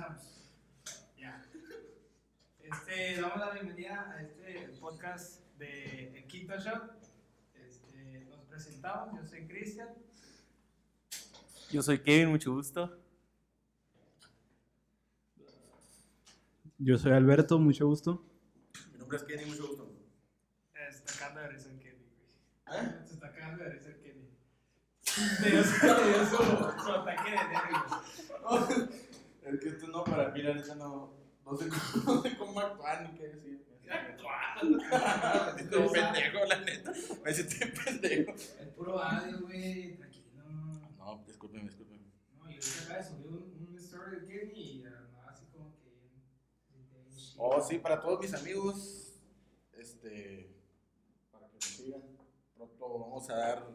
empezamos. Ya. Este, damos la bienvenida a este podcast de El Quinto Show. Este, nos presentamos, yo soy Cristian. Yo soy Kevin, mucho gusto. Yo soy Alberto, mucho gusto. Mi nombre es Kenny, mucho gusto. Se está cagando de risa el Kenny, güey. ¿Eh? Se está cagando de risa el Kenny. Me dio su ataque de nervios. Es que tú no, para la neta no, no sé cómo, no sé cómo actuar ni qué decir. Me siento pendejo, la neta. Me siento pendejo. El puro audio, güey, tranquilo. No, discúlpeme, discúlpeme. No, y ahorita acaba de subir un, story de Kenny y andaba así como que. Oh, sí, para todos mis amigos, este, para que me sigan, pronto vamos a dar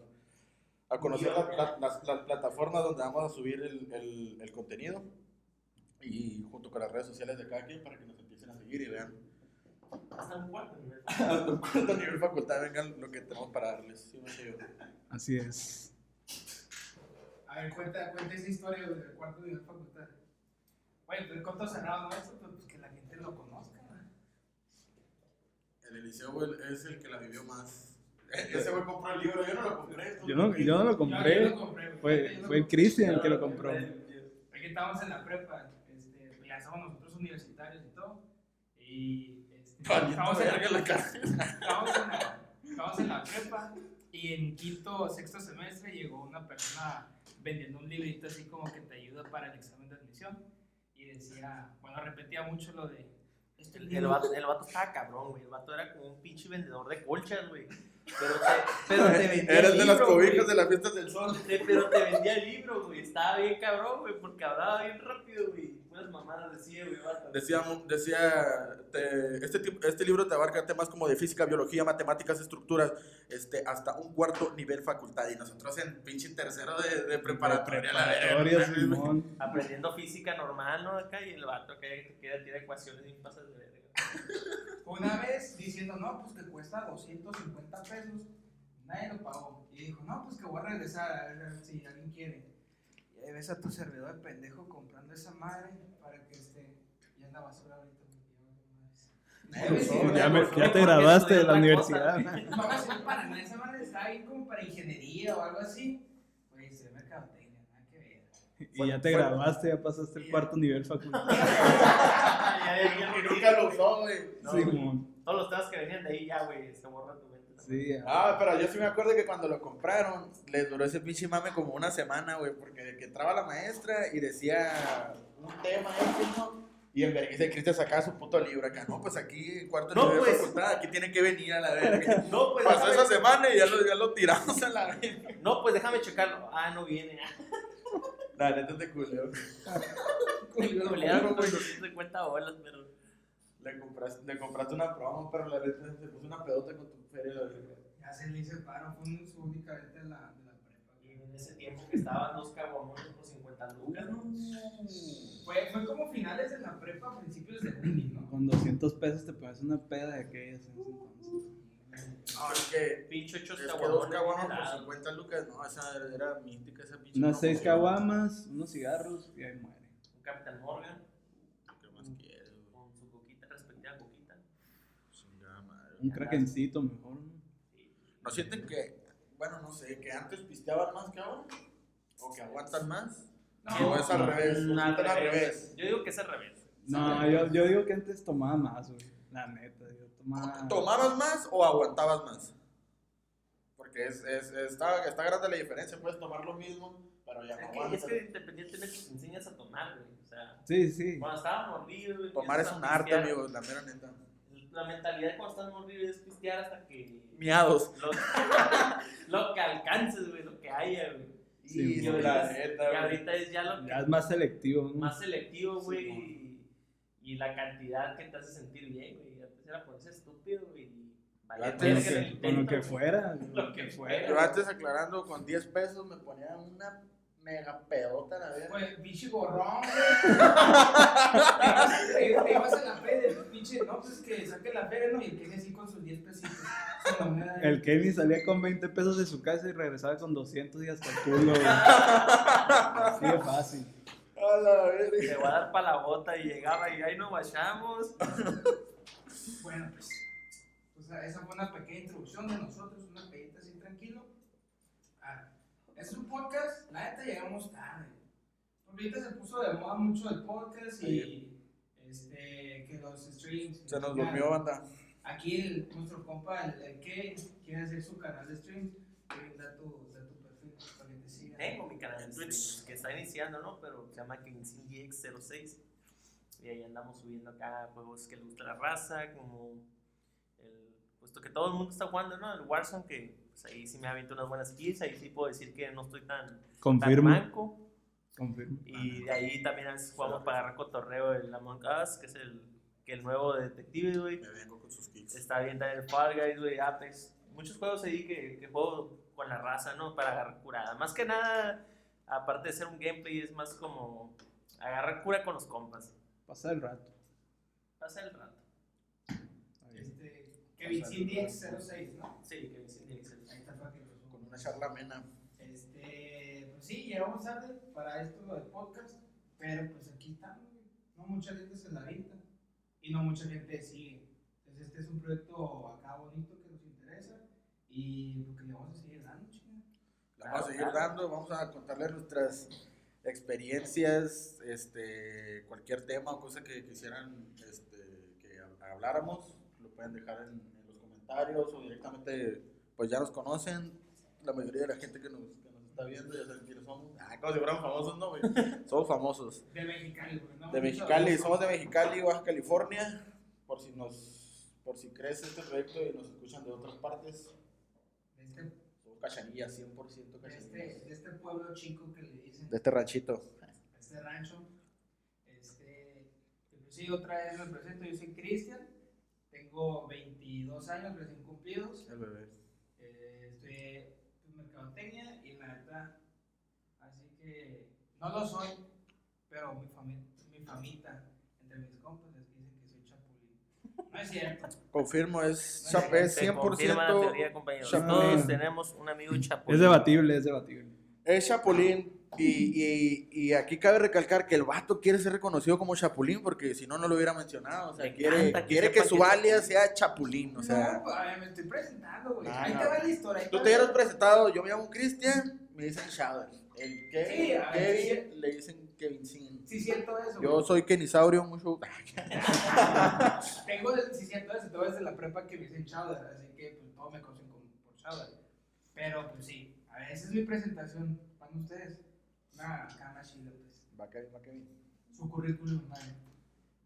a conocer la- la- las, las plataformas donde vamos a subir el, el, el contenido y junto con las redes sociales de cada quien para que nos empiecen a seguir y vean Hasta un cuarto nivel. hasta un cuarto nivel facultad vengan lo que tenemos para darles. Sí, no sé yo. Así es. A ver, cuenta, cuenta esa historia del cuarto nivel facultad. Güey, pues corto cerrado. Esto, pues que la gente lo conozca. ¿no? El Eliseo güey, es el que la vivió más. Ese güey compró el libro, yo no lo compré. Yo no, yo no lo compré. yo lo compré, güey. Fue, fue el. Cristian el que lo compró. Aquí estábamos en la prepa, este, ya somos nosotros universitarios y todo. Y este, estábamos, en la, la casa. estábamos, en la, estábamos en la prepa y en quinto o sexto semestre llegó una persona vendiendo un librito así como que te ayuda para el examen de admisión. Y decía, bueno, repetía mucho lo de. Este El, el vato, el vato estaba cabrón, güey. El vato era como un pinche vendedor de colchas, güey. Pero te, pero te vendía Eres el de las libro, cobijas güey. de las fiestas del sol. Te- Pero te vendía el libro, güey. Estaba bien cabrón, güey, porque hablaba bien rápido, güey. Unas mamadas decía, güey, vato. Decía, decía te- este, tipo- este libro te abarca temas como de física, biología, matemáticas, estructuras, este, hasta un cuarto nivel facultad. Y nosotros en pinche tercero de, de preparatoria. la Preparatoria, verga. Simón. Aprendiendo física normal, ¿no? Acá y el vato que queda tira ecuaciones y pasas de. Una vez diciendo, no, pues que cuesta 250 pesos, nadie lo pagó. Y dijo, no, pues que voy a regresar a ver si alguien quiere. Y ahí ves a tu servidor de pendejo comprando esa madre para que esté ya en la basura ahorita. Güey, Ya, me- ya te graduaste de la universidad. No me sirve para nada, esa madre está ahí como para ingeniería o algo así. Pues de mercadotecnia, nada Y ya te graduaste, ya pasaste el cuarto nivel facultad. Y nunca lo usó, güey. No. Todos los temas que venían de ahí ya, güey, se borra tu mente. Sí, ya. Ah, pero yo sí me acuerdo que cuando lo compraron, les duró ese pinche mame como una semana, güey, porque de que entraba la maestra y decía un tema ¿no? Y en vergüenza de Cristian sacaba su puto libro acá, no, pues aquí, cuarto No, nivel pues. facultad, aquí tiene que venir a la verga. No, pues Pasó déjame, esa semana y ya lo, ya lo tiramos a la verga. no, pues déjame checarlo. Ah, no viene. La neta te culeo. Me culearon con 250 bolas, pero. Le compraste, le compraste una promo, pero la neta se puso una pedota con tu feria. Ya se le hizo paro, fue su única venta de la, de la prepa. Y en ese tiempo que estaban dos caguamones por 50 lucas, ¿no? Fue, fue como finales de la prepa, principios de uni, ¿no? Con 200 pesos te pones una peda de aquellas en ese entonces. No, es que. Pincho hechos Es que dos caguamas por helados. 50 lucas, no, esa era mística, esa pinche. Unas 6 promoción. caguamas, unos cigarros y ahí muere. Un Capitán Morgan ¿Qué más quieres, güey? con su coquita, respectiva coquita. Chingada madre. Un krakencito mejor, ¿no? ¿No sienten que, bueno, no sé, que antes pisteaban más que ahora? ¿O que aguantan más? No, ¿O es al revés? Mm, ¿O al revés? Yo digo que es al revés. No, yo, yo digo que antes tomaba más, güey. La neta, yo tomaba. ¿Tomabas más o aguantabas más? Porque es, es, está, está grande la diferencia, puedes tomar lo mismo, pero ya no Es que, aguantas. es que independientemente te enseñas a tomar, güey. O sea, Sí, sí. cuando estaba mordido, güey. Tomar es un arte, amigos, la mera neta. La mentalidad de cuando estás mordido es pistear hasta que. Miados. Lo, lo que alcances, güey, lo que haya, güey. Sí, y, ahorita, la neta, y ahorita es ya lo que Ya es más selectivo, ¿no? más selectivo, güey. Sí, y, la cantidad que te hace sentir bien, güey. Antes era ponerse estúpido, güey. y valer Con lo verga que, con lo intento, que güey. fuera. Lo que fuera. Yo antes aclarando, con 10 pesos me ponía una mega pedota, la verdad. Pues, pinche gorrón, güey. Te ibas- a la feria, el pinche, no, pues que saque la feria, ¿no? Y el que así con sus 10 pesitos. El Kevin salía con 20 pesos de su casa y regresaba con 200 y hasta el culo, güey. Así de fácil. A la verga. Te voy a dar para la bota y llegaba y ahí nos guachamos. Bueno, pues, o sea, esa fue una pequeña introducción de nosotros, una pedita así tranquilo. Ah, es un podcast, la neta llegamos tarde. Porque ahorita se puso de moda mucho el podcast y este, que los streams. Se nos durmió, banda. Aquí el, nuestro compa, el, el Kevin, quiere hacer su canal de streams. Kevin, da tu, da tu perfil para que te sigan. Tengo mi canal de Twitch que está iniciando, ¿no? Pero se llama KingSingDX06. Y ahí andamos subiendo acá juegos que le gusta la raza, como el. Puesto que todo el mundo está jugando, ¿no? El Warzone, que pues, ahí sí me ha abierto unas buenas kills. Ahí sí puedo decir que no estoy tan, tan Confirmo. manco. Confirmo. Y de ahí también a veces jugamos para agarrar cotorreo el Among Us, que es el, que el nuevo de detective, güey. Me vengo con sus kicks. Está bien también el Fall Guys, güey, Apex. Muchos juegos ahí que, que juego con la raza, ¿no? Para agarrar curada. Más que nada, aparte de ser un gameplay, es más como agarrar cura con los compas. Pasa el rato. Pasa el rato. Este, Kevin CDX06, ¿no? Sí, me siente Ahí está suba. Con una charla amena. Este, pues sí, llegamos tarde para esto lo del podcast, pero pues aquí estamos. No mucha gente se la avienta y no mucha gente sigue. Entonces este es un proyecto acá bonito que nos interesa y lo que le vamos a chinga. La vamos a seguir dando, vamos a contarles nuestras experiencias, este, cualquier tema o cosa que quisieran este, que hab- habláramos, lo pueden dejar en, en los comentarios o directamente, pues ya nos conocen, la mayoría de la gente que nos, que nos está viendo ya saben quiénes somos. Ah, como si fueran famosos, ¿no? güey? Somos famosos. De Mexicali, güey. ¿no? De Mexicali, somos de Mexicali, Baja California, por si nos, por si crees este proyecto y nos escuchan de otras partes, somos cachanillas, 100% de este, cachanillas. de este pueblo chico que le dicen, De este ranchito. este rancho. Este, pues sí, otra vez me presento, yo soy Cristian, tengo 22 años recién cumplidos. El bebé. Eh, estudié pues, mercadotecnia y la neta, así que no lo soy, pero mi, fami mi famita entre mis compas es que dicen que soy chapulín. No es cierto. Confirmo, es, No, chap- es la 100% teoría, compañeros. Chapulín. Todos tenemos un amigo chapulín. Es debatible, es debatible. es Chapulín. Y, y, y aquí cabe recalcar que el vato quiere ser reconocido como Chapulín porque si no, no lo hubiera mencionado. O sea, Me quiere, que quiere que su que- alias sea Chapulín. O sea, no, pues, me estoy presentando, güey. No, Ahí no. te va la historia. ahí tú te hubieras presentado. Yo me llamo Cristian, me dicen Shadow. El que, Sí, a ver, Kevin le dicen Kevin Sin. Sí, siento eso. Yo güey. soy Kenisaurio, mucho. Tengo, de- sí siento eso, todo desde la prepa que me dicen Chowder, así que pues todos me conocen como por Chowder. Pero pues sí, a ver, esa es mi presentación para ustedes. Una cama chila, pues. Va Kevin, va Kevin. Su currículum, madre.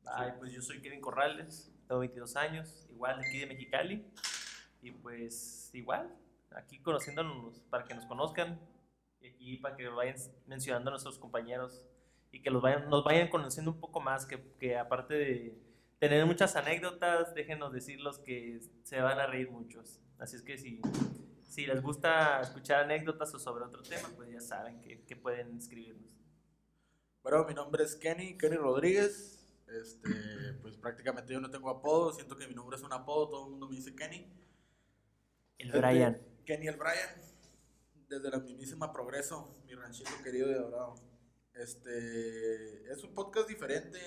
Ay, pues yo soy Kevin Corrales, tengo 22 años, igual de aquí de Mexicali. Y pues igual, aquí conociéndonos para que nos conozcan y aquí para que vayan mencionando a nuestros compañeros y que los vayan, nos vayan conociendo un poco más, que, que aparte de tener muchas anécdotas, déjenos decirlos que se van a reír muchos. Así es que si, si les gusta escuchar anécdotas o sobre otro tema, pues ya saben que, que pueden escribirnos. Bueno, mi nombre es Kenny, Kenny Rodríguez. Este, pues prácticamente yo no tengo apodo, siento que mi nombre es un apodo, todo el mundo me dice Kenny. El Brian. Kenny el Brian, desde la mismísima Progreso, mi ranchito querido de Dorado. Este, es un podcast diferente.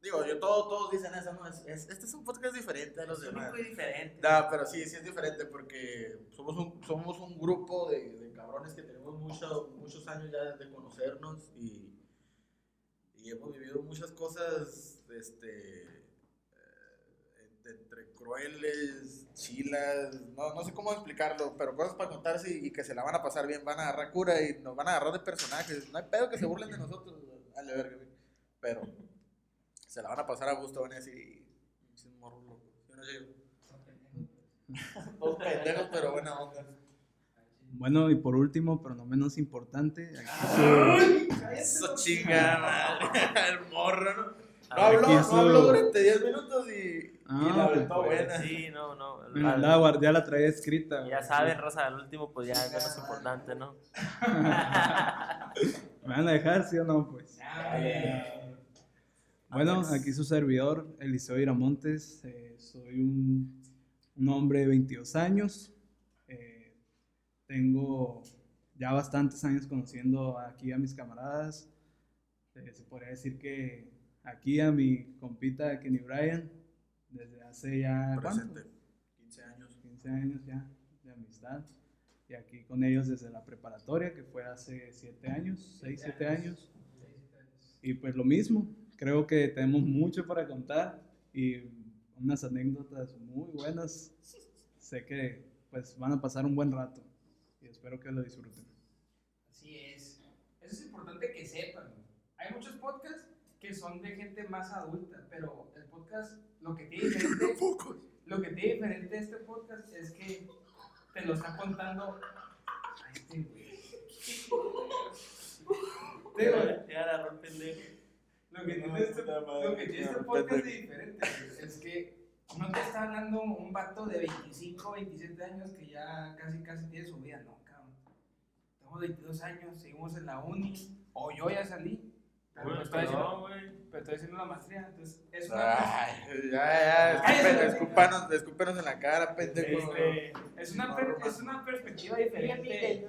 Digo, yo todo, todos dicen eso, ¿no? Es, es- este es un podcast diferente a los Es demás. único y diferente. No, pero sí, sí es diferente porque somos un, somos un grupo de, de cabrones que tenemos mucho- muchos años ya de conocernos y, y hemos vivido muchas cosas este, entre crueles, chilas, no, no sé cómo explicarlo, pero cosas para contarse y, y que se la van a pasar bien, van a agarrar cura y nos van a agarrar de personajes. No hay pedo que se burlen de nosotros, a la verga, güey. pero se la van a pasar a gusto, van a decir, "Pinches morros locos". ¿Sí o no, Diego? Todos pendejos, pero buena onda. Bueno, y por último, pero no menos importante, aquí Eso chinga, madre. El morro, ¿no? No Ah, habló, no su- habló durante 10 minutos y, y Ah, la pues, aventó pues, buena. Sí, no, no. me la andaba guard- ya la traía escrita. Ya güey. saben, raza, al último, pues ya es menos importante, ¿no? ¿Me van a dejar, sí o no? Pues. Ya, güey. Bueno, Alex. aquí su servidor, Eliseo Iramontes. eh, soy un, un hombre de 22 años. eh, tengo ya bastantes años conociendo aquí a mis camaradas. eh, se podría decir que aquí a mi compita Kenny Bryan, desde hace ya ¿cuánto? Presente. 15 años. 15 años ya de amistad. Y aquí con ellos desde la preparatoria, que fue hace 7 años, 6, 7 años. Y pues lo mismo, creo que tenemos mucho para contar y unas anécdotas muy buenas. Sé que pues van a pasar un buen rato y espero que lo disfruten. Así es. Eso es importante que sepan. Hay muchos podcasts que son de gente más adulta, pero el podcast, lo que tiene diferente, lo que tiene diferente este podcast es que te lo está contando. Ay, este güey. Ya agarró el pendejo. Lo que tiene este, lo que tiene este podcast de diferente es que no te está hablando un vato de 25, 27 años que ya casi casi tiene su vida, no, cabrón. Tenemos 22 años, seguimos en la uni, o yo ya salí, pero, Güey, estoy, pero haciendo, no, güey. pero estoy haciendo la maestría, entonces es una, Ay, ya, ya, escúpanos, en la cara, pendejo. este, es, una per- es una perspectiva diferente.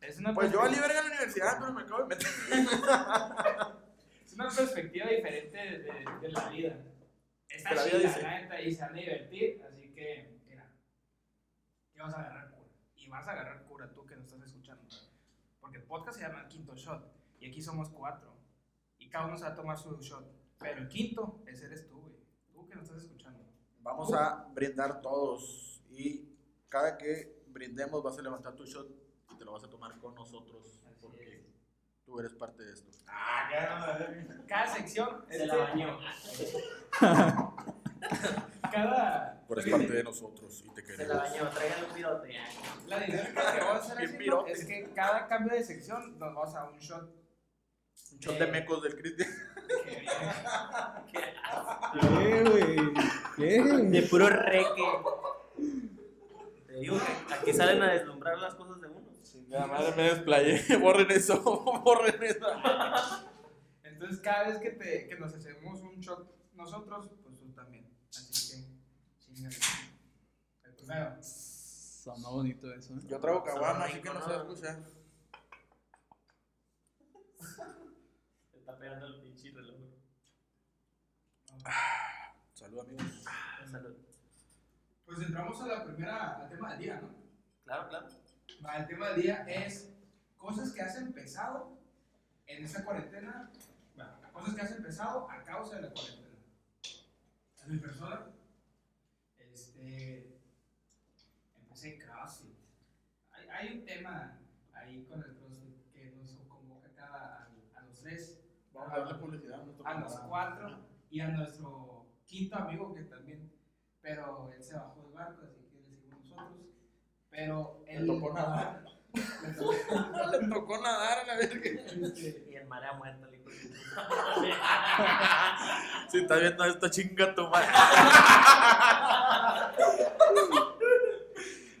Es una Pues yo valí verga en la universidad, pero me acabo de meter. Es una perspectiva diferente de, de- de la vida. Está Que la vida chida, la neta, y se van a divertir, así que, mira, que vas a agarrar cura. Y vas a agarrar cura tú que nos estás escuchando. Porque el podcast se llama Quinto Shot, y aquí somos cuatro. Y cada uno se va a tomar su shot. Pero el quinto, ese eres tú, güey. Tú que nos estás escuchando. Vamos a brindar todos y cada que brindemos vas a levantar tu shot y te lo vas a tomar con nosotros Así porque es. tú eres parte de esto. Cada sección, Se este, la bañó. cada... Tú eres parte de nosotros y te Se la queremos. bañó. Traigan un pirote. ya. La dinámica que vamos a hacer es que cada cambio de sección nos vamos a un shot. Un shot de mecos del Cristian. ¿Qué, güey? De ¿Qué? puro reque. Te digo que aquí salen a deslumbrar las cosas de uno. Nada madre me desplayé. Borren eso, borren eso. Entonces, cada vez que, te, que nos hacemos un shot nosotros, pues tú también. Así que, chingale. El primero. Sonó bonito eso, ¿eh? Yo traigo caguama, así que no se va a escuchar. Se está pegando el pinche reloj. Salud, amigos. Salud. Pues entramos a la primera, al tema del día, ¿no? Claro, claro. El tema del día es cosas que has empezado en esta cuarentena. Bueno, cosas que has empezado a causa de la cuarentena. En mi persona, este, empecé CrossFit. Hay, hay un tema ahí con el CrossFit que nos convoca cada, a, a los tres, Vamos a darle publicidad a nuestro a los cuatro y a nuestro quinto amigo que también, pero él se bajó del barco, así que le seguimos nosotros. Pero Le él tocó nadar. le tocó- Le tocó nadar a la verga. este, Y en marea muerta, le dijo. Si estás viendo esto, chinga tu madre.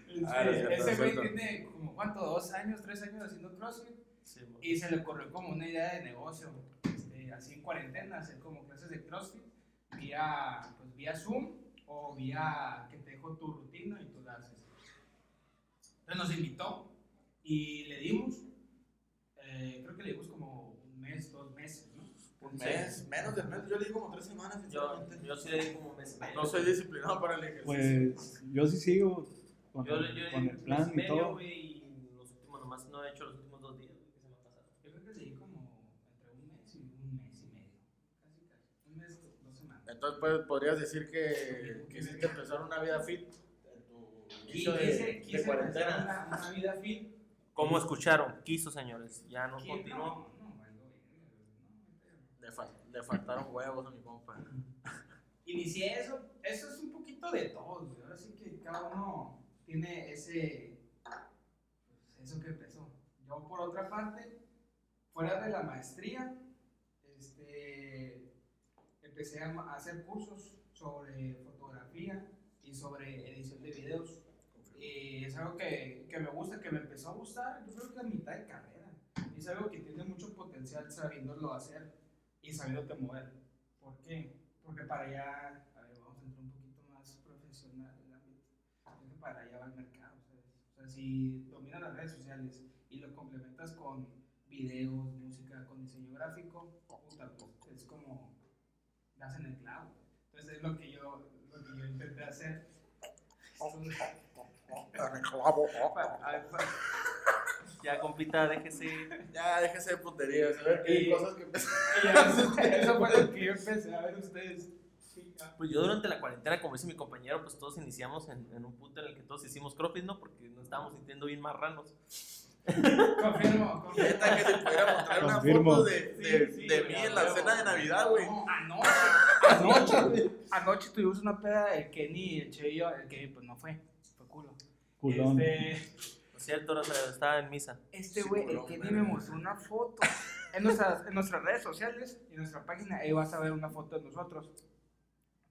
este, Ah, no es cierto, ese es güey tiene como, ¿cuánto? Dos años, tres años haciendo CrossFit Sí, y se le ocurrió como una idea de negocio, este, así en cuarentena, hacer como clases de CrossFit vía, pues, vía Zoom o vía que te dejo tu rutina y tú la haces. Entonces nos invitó y le dimos, eh, creo que le dimos como un mes, dos meses, ¿no? Un mes, menos del mes. Yo le digo como tres semanas, Yo, sinceramente. yo sí le di como un mes medio. No soy disciplinado para el ejercicio. Pues yo sí sigo con, Yo, el- yo con di el plan mes y todo. y los últimos, nomás no he hecho los últimos dos días, güey, que se me ha pasado. Yo creo que le di como entre un mes y un mes y medio, casi casi, un mes, dos semanas. Entonces, pues, podrías decir que quisiste empezar una vida fit en tu inicio de, de cuarentena. Una, una vida fit. Como escucharon, quiso, señores. Ya no que continuó. No, no, valió verga, no, Le, fal- le faltaron huevos a mi compa. Inicié eso, eso es un poquito de todos, güey. ahora sí que cada uno tiene ese, pues, eso que empezó. Yo por otra parte, fuera de la maestría, este, empecé a hacer cursos sobre fotografía y sobre edición de videos. Y es algo que, que me gusta, que me empezó a gustar, yo creo que a mitad de carrera. Y es algo que tiene mucho potencial sabiéndolo hacer y sabiéndote mover. ¿Por qué? Porque para allá, a ver, vamos a entrar un poquito más profesional en el ámbito. Creo que para allá va el mercado, ¿sabes? O sea, si dominas las redes sociales y lo complementas con videos, música, con diseño gráfico, das en el clavo. Entonces es lo que yo, lo que yo intenté hacer. Ay, pa- Ya, compita, déjese. Ya, déjese de puterías. A ver qué Y- cosas que y ya, Eso fue lo que yo empecé a ver ustedes. Pues yo durante la cuarentena, como dice mi compañero, pues todos iniciamos en, en un punto en el que todos hicimos crossfit, ¿no? Porque nos estábamos sintiendo bien marranos. Confirmo, confirmo. Neta, que te pudiera mostrar una Confirmo. foto de, de, Sí, sí, mí en la cena de Navidad, güey. No, anoche, anoche, anoche tuvimos una peda, el Kenny, el Che y yo, el Kenny pues no fue, fue culo. Culón. Este, cierto, estaba en misa. este Sí, güey, el culón, Kenny me mostró una foto en nuestras, en nuestras redes sociales y en nuestra página, ahí vas a ver una foto de nosotros.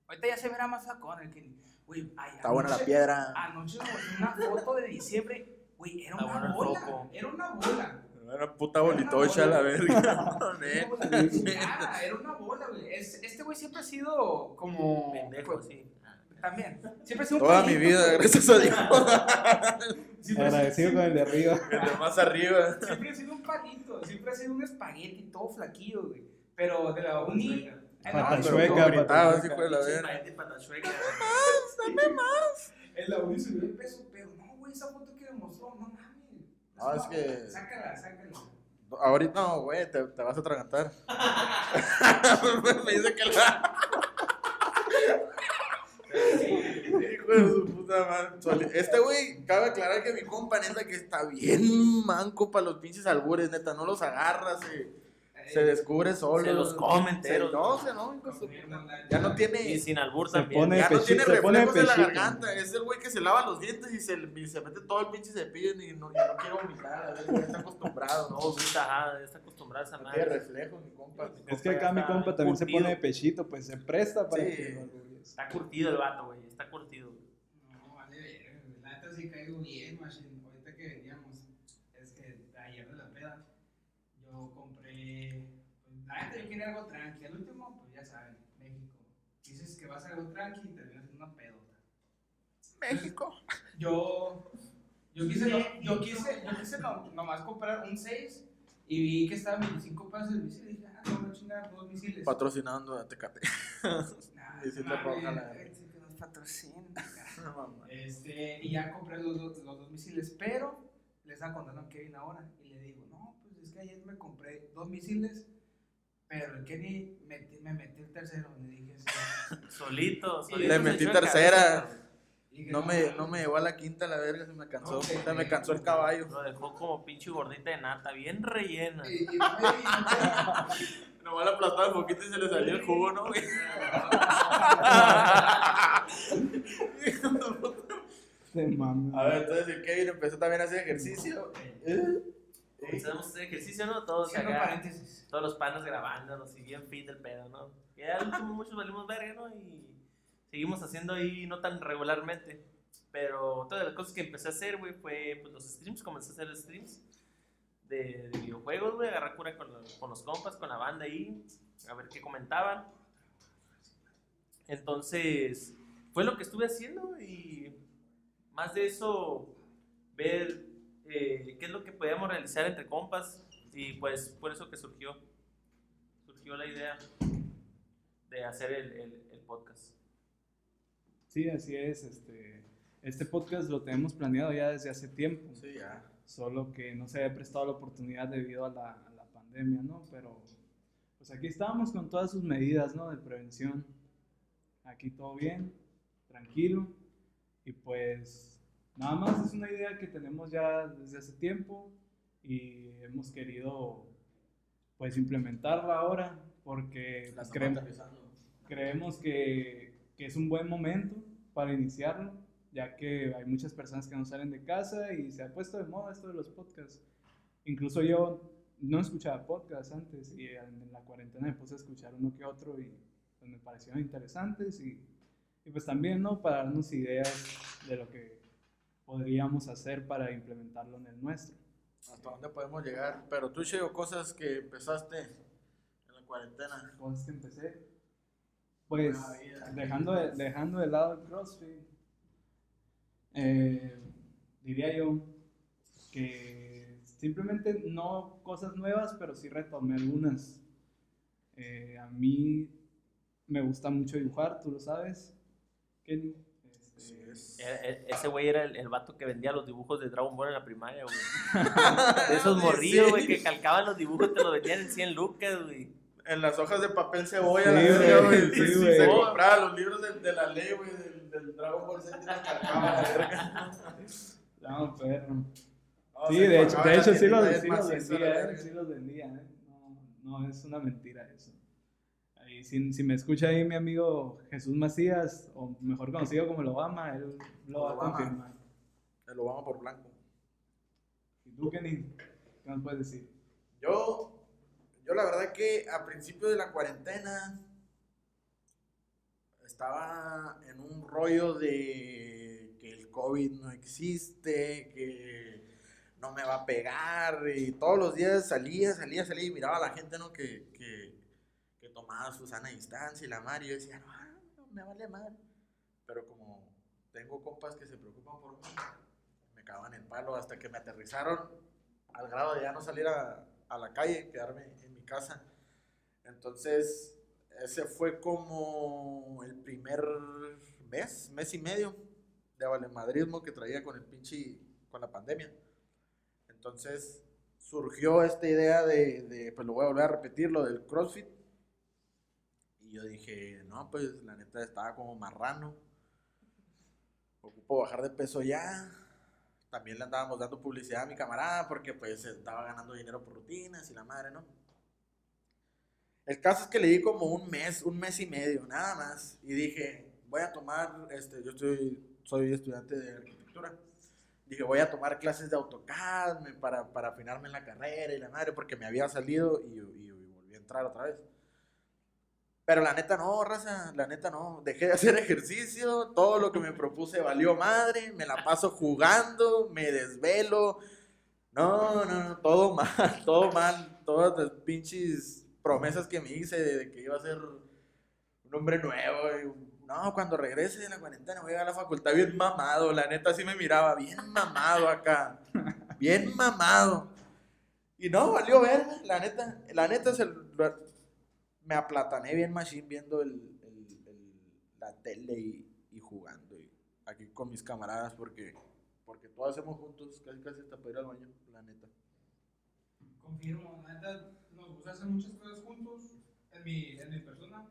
Ahorita ya se verá más sacón el Kenny. Güey, ay, Está buena la piedra. Anoche me mostró una foto de diciembre, güey, era una bueno el bola, foco. era una bola. Una puta bolitocha, la verga. Era una bola, nada, era una bola, güey. Es- Este güey siempre ha sido como... Pendejo, pues, sí. También. Siempre ha sido un Toda mi vida, gracias a Dios. Siempre Agradecido con el de arriba. El de más arriba. Siempre ha sido un palito, siempre ha sido un espagueti todo flaquillo, güey. Pero de la uni. eh, no, Pata pero chueca, como pata gritabas, chueca. hijo de la verga. patachueca. En la uni subió el peso, pero no, güey, esa foto no mames. No, es que- Sácala, sácala. Ahorita no, güey, te, te vas a atragantar. Me dice que la. Hijo de su puta madre. Este güey, cabe aclarar que mi compa, neta, que está bien manco para los pinches albures, neta, no los agarra, se, se descubre solo. Se los come enteros, No, se no. Ya no tiene. Y sin albur Se también. pone- Ya no pechito, tiene se pone reflejos de la garganta. Es el güey que se lava los dientes y se, y se mete todo el pinche cepillo y no, y no quiere vomitar. Ya está acostumbrado. No, puta, ajá, está acostumbrada a esa no tiene madre. reflejos, mi compa. Es que acá mi compa también se pone de pechito, pues se presta para Sí. que. Está curtido el vato, güey. Está curtido. No, vale. La neta sí caigo bien, machine. Ahorita que veníamos, es que ayer de la peda, yo compré. Neta yo quería algo tranqui. Al último, pues ya saben, México. Dices que vas a algo tranqui y terminas en una pedota. México. Yo. Yo quise, no- yo quise, yo quise no- nomás comprar un 6 y vi que estaba 25 pesos el misil y dije, ah, no a chingar dos misiles. Patrocinando a Tecate. Nah, roja, la- sí que nos patrocinan. Este, y ya compré los, dos- los dos misiles, pero le estaba contando a Kevin ahora y le digo, no, pues es que ayer me compré dos misiles, pero el Kenny metí- me metió el tercero. Le dije, sí. Solito, solito. Le se metí tercera. dije, No me, mames". no me llevó a la quinta la verga, se me cansó. Sea, me cansó el caballo. Lo dejó como pinche gordita de nata, bien rellena. Y, y, Nomás le aplastaba un poquito y se le salió el jugo, ¿no? Se. A ver, entonces el Kevin empezó también a hacer ejercicio. ¿Eh? Comenzamos a hacer ejercicio, ¿no? Todos Cierro acá, paréntesis. todos los panos grabándonos y bien fit del pedo, ¿no? Y al último muchos valimos verga, ¿no? Y seguimos haciendo ahí no tan regularmente. Pero otra de las cosas que empecé a hacer, güey, fue pues, los streams. Comencé a hacer streams de, de videojuegos, güey. Agarrar cura con, los- con los compas, con la banda ahí. A ver qué comentaban. Entonces, fue lo que estuve haciendo y más de eso, ver eh, qué es lo que podíamos realizar entre compas y pues por eso que surgió, surgió la idea de hacer el, el- el podcast. Sí, así es. Este, este podcast lo tenemos planeado ya desde hace tiempo. Sí, ya. Solo que no se había prestado la oportunidad debido a la, a la pandemia, ¿no? Pero pues aquí estamos con todas sus medidas, ¿no? De prevención. Aquí todo bien, tranquilo. Y pues nada más es una idea que tenemos ya desde hace tiempo y hemos querido pues implementarla ahora porque pues, creemos, creemos que, que es un buen momento para iniciarlo, ya que hay muchas personas que no salen de casa y se ha puesto de moda esto de los podcasts. Incluso yo no escuchaba podcasts antes y en la cuarentena me puse a escuchar uno que otro y pues, me parecieron interesantes y, y pues también, ¿no? Para darnos ideas de lo que podríamos hacer para implementarlo en el nuestro. ¿Hasta dónde podemos llegar? Pero tú, Cheo, cosas que empezaste en la cuarentena. cosas que empecé. Pues dejando de, dejando de lado el CrossFit, eh, diría yo que simplemente no cosas nuevas, pero sí retomé algunas. Eh, a mí me gusta mucho dibujar, tú lo sabes, Kenny. Es. E- e- Ese güey era el, el vato que vendía los dibujos de Dragon Ball en la primaria, güey. De esos morrillos, güey, que calcaban los dibujos, te los vendían en 100 lucas, güey. En las hojas de papel cebolla, Sí, la güey, sí, Sí, se compraba los libros de, de la ley, güey, del, del Dragon Ball Z verga. No, perro. No, Sí, se de hecho, de hecho sí, los, vendía, sí los vendía, ¿eh? No, no, es una mentira eso. Ahí, si, si me escucha ahí mi amigo Jesús Macías, o mejor conocido como el Obama, él lo va a Obama. confirmar. El Obama por blanco. ¿Y tú, Kenny? ¿Qué nos puedes decir? Yo, yo la verdad que a principio de la cuarentena estaba en un rollo de que el COVID no existe, que no me va a pegar y todos los días salía, salía, salía y miraba a la gente, ¿no? Que tomaba su sana distancia y la madre y yo decía, no, me vale madre. Pero como tengo compas que se preocupan por mí, me cagaban el palo hasta que me aterrizaron al grado de ya no salir a, a la calle, quedarme en mi casa. Entonces, ese fue como el primer mes, mes y medio de valemadrismo que traía con el pinche, con la pandemia. Entonces, surgió esta idea de, de, pues lo voy a volver a repetir, lo del CrossFit. Yo dije, no, pues la neta estaba como marrano. Ocupo bajar de peso ya. También le andábamos dando publicidad a mi camarada porque pues estaba ganando dinero por rutinas y la madre, ¿no? El caso es que le di como un mes, un mes y medio, nada más. Y dije, voy a tomar, este, yo estoy, soy estudiante de arquitectura. Dije, voy a tomar clases de AutoCAD para, para afinarme en la carrera y la madre, porque me había salido y volví a entrar otra vez. Pero la neta no, raza, la neta no. Dejé de hacer ejercicio, todo lo que me propuse valió madre, me la paso jugando, me desvelo. No, no, no, todo mal, todo mal. Todas las pinches promesas que me hice de que iba a ser un hombre nuevo. no, cuando regrese de la cuarentena voy a ir a la facultad bien mamado. La neta sí me miraba bien mamado acá. Bien mamado. Y no, valió ver, la neta. La neta se lo- me aplatané bien machine viendo el, el- el- la tele y, y jugando. Y aquí con mis camaradas porque, porque todos hacemos juntos, casi casi hasta para ir al baño, la neta. Confirmo, la neta, nos gusta hacer muchas cosas juntos. En mi, en mi persona,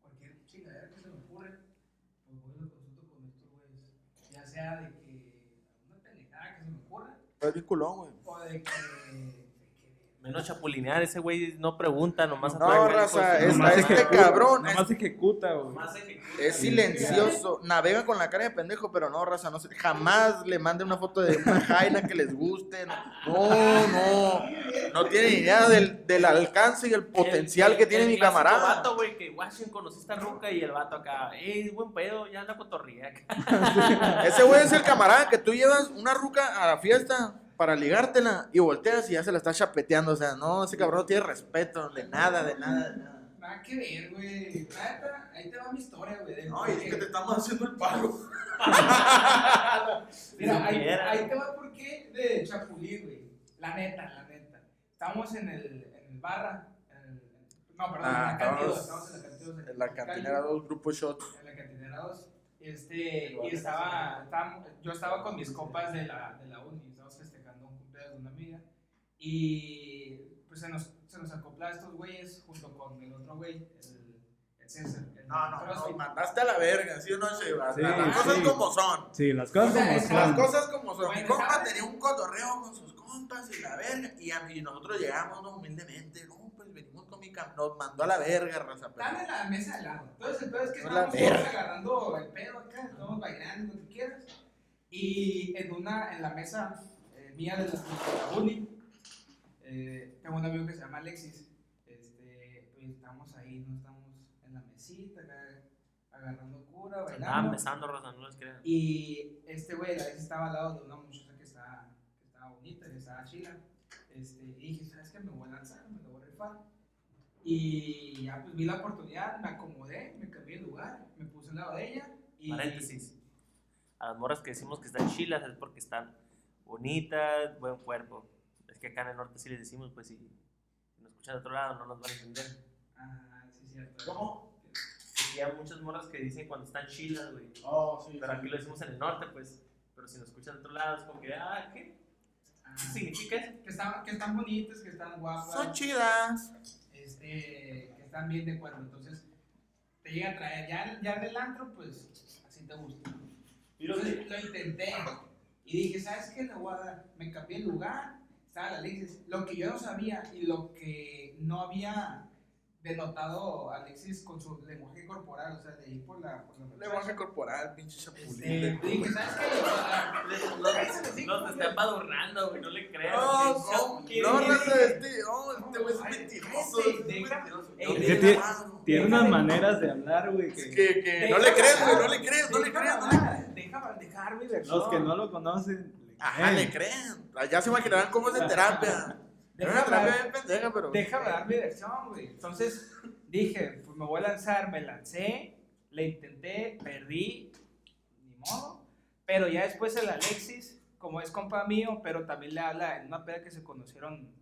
cualquier chingadera que se me ocurre, pues voy y lo consulto con estos güeyes. Ya sea de que una pendejada que se me ocurra, Es güey. o de que. Menos chapulinear, ese güey no pregunta, nomás No, atraca, raza, es- este ejecuta, cabrón Nomás ejecuta, güey. Es silencioso, navega con la cara de pendejo, pero no, raza, no sé, jamás le mande una foto de una jaina que les guste, no, no, no, tiene ni idea del, del alcance y el potencial El- que tiene el mi camarada. vato, güey, que Washington conociste a Ruca y el vato acá, ey, buen pedo, ya anda cotorría acá. Ese güey es el camarada que tú llevas una ruca a la fiesta para ligártela y volteas y ya se la estás chapeteando, o sea, no, ese cabrón no tiene respeto de nada, de nada, de nada. Nada que ver, güey. Ahí te va mi historia, güey. No, y es que te estamos haciendo el paro. Mira, ahí, te va por qué de Chapulí, güey. La neta, la neta. Estamos en el, en el barra. en el- no, perdón, Ah, en la cantina. estamos Estamos en la cantina. En la cantinera 2, grupo shot. En la cantinera 2. Este, y estaba, estábamos- yo estaba con mis compas de la, de la uni. Amiga. Y pues se nos, se nos acoplaba estos güeyes junto con el otro güey, el, el César. el No, no, no, mandaste a la verga, ¿sí o no? Sí, las cosas sí. como son. Sí, las cosas O sea, como es- Las son. cosas como son. Mi compa ¿sabes? tenía un cotorreo con sus compas y la verga. Y, a mí, y nosotros llegamos ¿no? humildemente. No, pues venimos con mi cam... Nos mandó a la verga, raza. en la mesa de lado. Entonces, el pedo es que No la estamos todos agarrando el pedo acá, estamos bailando, lo que quieras. Y en una, en la mesa mía de la, de la uni, eh, tengo un amigo que se llama Alexis. Este, pues estamos ahí, no estamos en la mesita, acá, agarrando cura, Estaban bailando. besando, Rosa, no les crean. Y este güey, el Alexis estaba al lado de una muchacha que estaba, que estaba bonita, que estaba chila. Este, y dije, ¿sabes qué? Me voy a lanzar, me lo voy a rifar. Y ya pues vi la oportunidad, me acomodé, me cambié de lugar, me puse al lado de ella. Y, Paréntesis. A las morras que decimos que están chilas es porque están bonitas, buen cuerpo. Es que acá en el norte sí les decimos, pues si, si nos escuchan de otro lado no nos van a entender. Ah, sí, es cierto. ¿Cómo? Que hay muchas morras que dicen cuando están chilas, güey. Oh, sí. Pero sí. aquí lo decimos en el norte, pues. Pero si nos escuchan de otro lado, es como que, ah, ¿qué? Ah, ¿Qué significa eso? Que están, que están bonitas, que están guapas. Son chidas. este, que están bien de acuerdo. Entonces, te llega a traer. Ya, ya en el antro, pues, así te gusta. Entonces, lo intenté. Y dije, ¿sabes qué? Le voy a dar. Me cambié el lugar. Estaba la Alexis. Lo que yo no sabía y lo que no había denotado Alexis con su lenguaje corporal, o sea, de ir por la. Por la Lenguaje corporal, pinche chapulín. Este, dije, ¿sabes qué? Le voy a dar. No, te está empadurnando, güey, no le creas. No, no, ¿Qué no, este, oh, este güey es mentiroso. No, tiene, unas maneras de hablar, güey, es que que, que no le crees, güey, no le crees, no le crees, no le crees. Déjame dejar mi versión. los que no lo conocen. le Ajá, creen. le creen. Ya se imaginarán cómo es en terapia. Es una Déjame, terapia bien pendeja, pero. déjame dar mi versión, güey. Entonces dije, pues me voy a lanzar, me lancé, le intenté, perdí, ni modo. Pero ya después el Alexis, como es compa mío, pero también le habla en una peda que se conocieron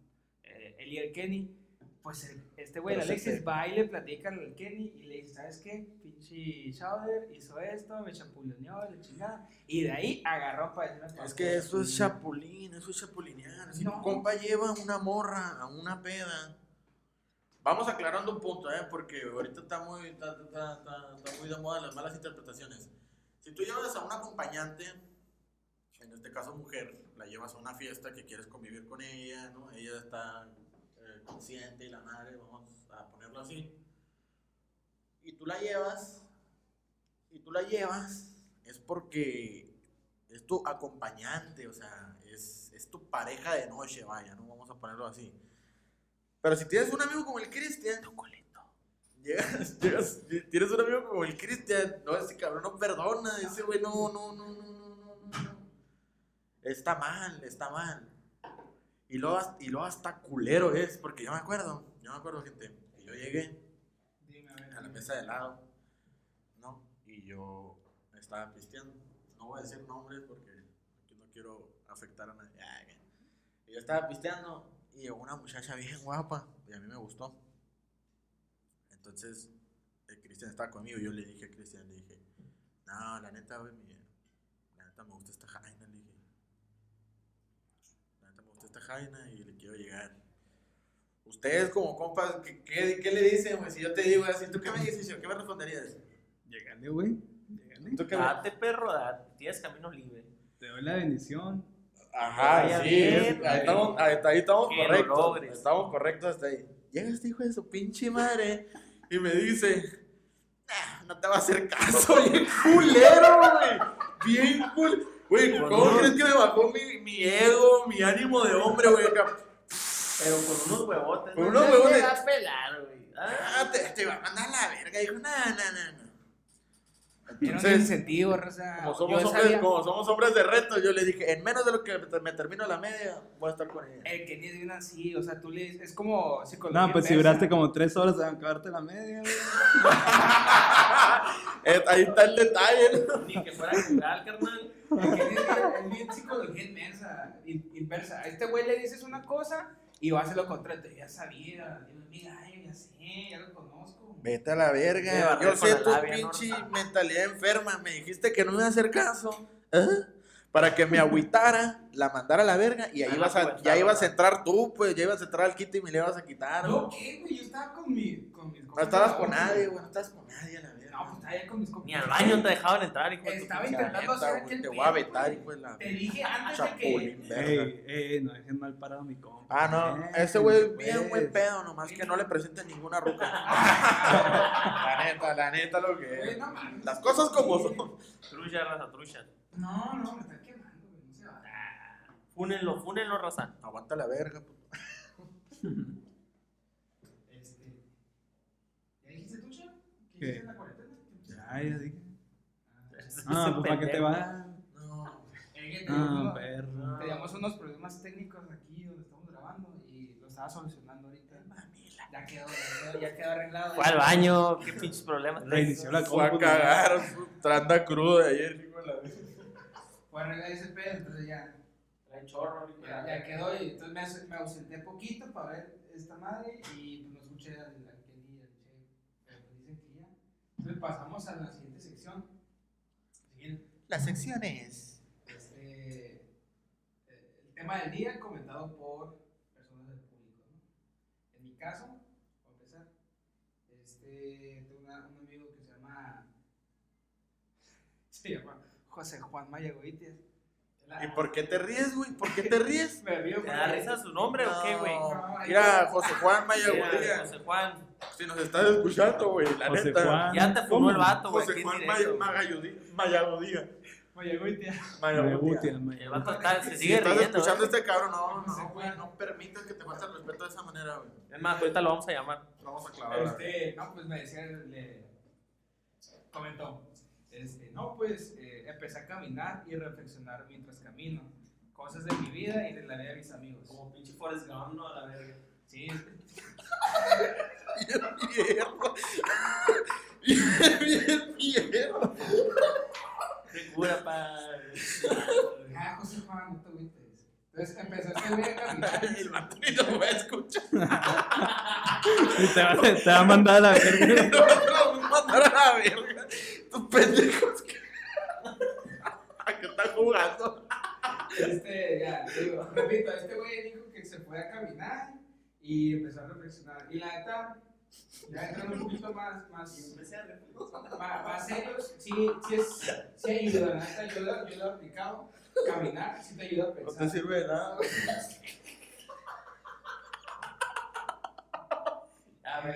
eh, él y el Kenny. Pues el- este güey, el Alexis, va y le platica al Kenny y le dice, ¿sabes qué? Pinche Chowder hizo esto, me chapulineó, la chingada. Y de ahí agarró para decirme Es que eso es chapulín, eso es chapulinear. Si No. un compa lleva una morra a una peda. Vamos aclarando un punto, ¿eh? Porque ahorita está muy, está, está- está- está muy de moda las malas interpretaciones. Si tú llevas a un acompañante, en este caso mujer, la llevas a una fiesta que quieres convivir con ella, ¿no? Ella está consciente y la madre, vamos a ponerlo así. Y tú la llevas, y tú la llevas, es porque es tu acompañante, o sea, es, es tu pareja de noche, vaya, ¿no? Vamos a ponerlo así. Pero si tienes un amigo como el Cristian, llegas, llegas, tienes un amigo como el Cristian, no, ese cabrón no perdona, ese güey no, no, no, no, no, no, no. Está mal, está mal. Y luego, y luego hasta culero es, porque yo me acuerdo, yo me acuerdo, gente, que yo llegué a la mesa de lado, ¿no? Y yo estaba pisteando. No voy a decir nombres porque aquí no quiero afectar a nadie. Ah, yo estaba pisteando y una muchacha bien guapa y a mí me gustó. Entonces, el Cristian estaba conmigo yo le dije a Cristian, le dije, no, la neta, güey, la neta me gusta esta jaina, le dije. La neta me gusta esta jaina y le quiero llegar. Ustedes como compas, ¿qué, qué, qué le dicen, güey? Si yo te digo así, ¿tú qué me dices? yo? ¿Qué me responderías? Llégale, güey. Llégale. ¿Tú qué me- Date, perro, date. Tienes camino libre. Te doy la bendición. Ajá, sí, bien, ahí estamos, ahí, ahí estamos Que lo correctos. Estamos correctos hasta ahí. Llega este hijo de su pinche madre y me dice, "Nah, no te va a hacer caso, bien culero, güey. Bien cool. Güey, ¿cómo crees que me bajó mi, mi ego, mi ánimo de hombre, güey? acá? Pero con unos huevotes. Con ¿no? unos Te huevotes. va a pelar, güey. Ah, Ah, te, te va a mandar a la verga. Dijo, no, no, no, no. Entonces, incentivo, Rosa. como somos, hombres, sabía- como somos hombres de reto, yo le dije, en menos de lo que me termino la media, voy a estar con ella. El Kenny es bien así, o sea, tú le dices, es como psicología. No, pues si duraste como tres horas en acabarte la media, güey. Eh, Ahí está el detalle, ¿no? Ni que fuera general, carnal. Es bien, psicología inversa, in- inversa. A este güey le dices una cosa y va a hacer lo contrario. Ya sabía, digo, mira, ay, ya sé, ya lo conozco. Vete a la verga. Yo sé tu labia, pinche ¿no? mentalidad enferma. Me dijiste que no me iba a hacer caso. ¿eh? Para que me agüitara, la mandara a la verga y ahí Ah, ibas no, a, ya ibas a entrar tú, pues ya ibas a entrar al quito y me le ibas a quitar. ¿Yo güey. qué, güey? Yo estaba con, mi, con mis No estabas con nadie, güey. No estabas con nadie a la verga. No, pues estaba ahí con mis compas. Ni al baño te dejaban entrar, hijo de tu Estaba intentando Neta, hacer güey, aquel Te voy pedo, a vetar, güey. hijo de la Te dije antes de que. chapulín, verga. Ey, ey, no dejen mal parado a mi compa. Ah, no, Eh, ese güey bien pues. buen pedo, nomás que no le presenten ninguna ruca. la neta, la neta lo que Güey, es. no mames. Las cosas como son. Trucha, raza, trucha. No, no, me están quemando, güey. No se va. Fúnenlo, fúnenlo, raza. Aguanta la verga. puto. Este. ¿Ya dijiste tú, Chef? ¿Qué ¿Qué? hiciste en la cuarentena? Ya, ya dije. Ah, pues para que te pendejo. va. No. Que Ah, teníamos unos- perro. Teníamos unos problemas técnicos aquí donde estamos grabando y lo estaba solucionando ahorita. Ya quedó, ya quedó, ya quedó arreglado. Fue al baño, qué pinches problemas. Reinició la Fue a cagar, tranda cruda ayer, hijo de la. Fue a arreglar ese pedo, entonces ya, Trae chorro, de ya, la ya quedó y entonces me, aus- me ausenté poquito para ver esta madre y pues no escuché al, al Kenny y al Che Entonces pasamos a la siguiente sección. Siguiente. Las secciones. Este, eh, el tema del día comentado por personas del público. ¿no? En mi caso, para empezar, este, tengo una- un amigo que se llama, se llama José Juan Mayagoitia. ¿Y por qué te ríes, güey? ¿Por qué te ríes? Me río ¿Te da risa su nombre o qué, güey? Mira. José Juan Mayagodía. José Juan, Si nos estás escuchando, güey, la José neta. Juan. ya te ¿Cómo? el vato, güey. José Juan Mayagodía. Mayagoitia. Mayagutia, El vato está- se Si sigue estás riendo. escuchando este cabrón, no, no, güey, no permitas que te falte el respeto de esa manera, güey. Es más, ahorita lo vamos a llamar. Vamos a clavar. Este, no, pues me decía, le comentó, este, no, pues eh, empecé a caminar y reflexionar mientras camino, cosas de mi vida y de la vida de mis amigos. Como pinche Forrest Gump, no, a la verga. Sí, Hierro. Bien, bien, hierro. Qué cura, pa. ah, José Juan, no te agüites. Entonces empezó este güey a caminar. El vato ni lo va a escuchar. Y te, va, te va a mandar a la verga. No lo va a mandar a la verga. Estos pendejos que. que están jugando. Este, ya, digo, repito, este güey dijo que se fue a caminar y empezó a reflexionar. Y la neta, ya entrando un poquito más, más, más, más serios, sí, sí, es, sí ayuda, la neta, yo lo, yo lo he aplicado. Caminar sí te ayuda a No pensar. te sirve de nada. No,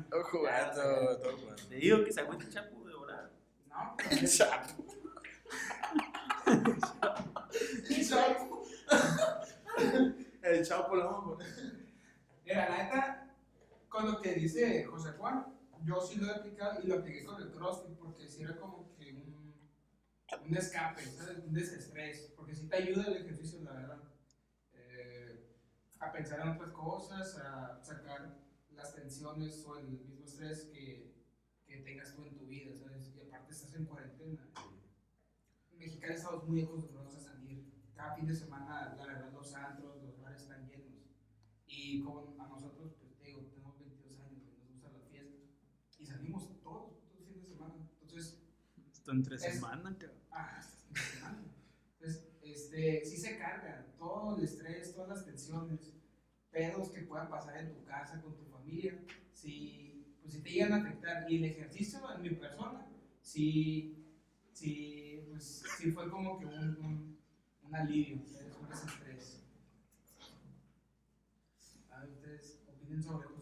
Estoy jugando, estoy jugando. Te digo que se agüita el chapu de volar. No, El chapo. el chapo. El chapo lo vamos a poner. Mira, la neta, con lo que dice José Juan, yo sí lo he aplicado y lo apliqué con el CrossFit porque sí era como que un, un escape, ¿sabes? un desestrés, porque sí te ayuda el ejercicio, la verdad, a pensar en otras cosas, a sacar las tensiones o el mismo estrés que, que tengas tú en tu vida, ¿sabes? Y aparte estás en cuarentena. En Mexicali estamos muy acostumbrados a salir. Cada fin de semana, la verdad, los antros, los bares están llenos. Y como a nosotros, pues te digo, tenemos 22 años, y nos gusta la fiesta. Y salimos todos, todos los fines de semana. Entonces, Esto entre semana, cabrón. ah, fin de semana. Entonces, este, sí se carga todo el estrés, todas las tensiones, pedos que puedan pasar en tu casa, con tu familia, si, pues, si te llegan a afectar. Y el ejercicio en mi persona, sí, sí, pues, sí fue como que un, un, alivio, ¿sabes? un desestrés. A ver, ustedes opinen sobre.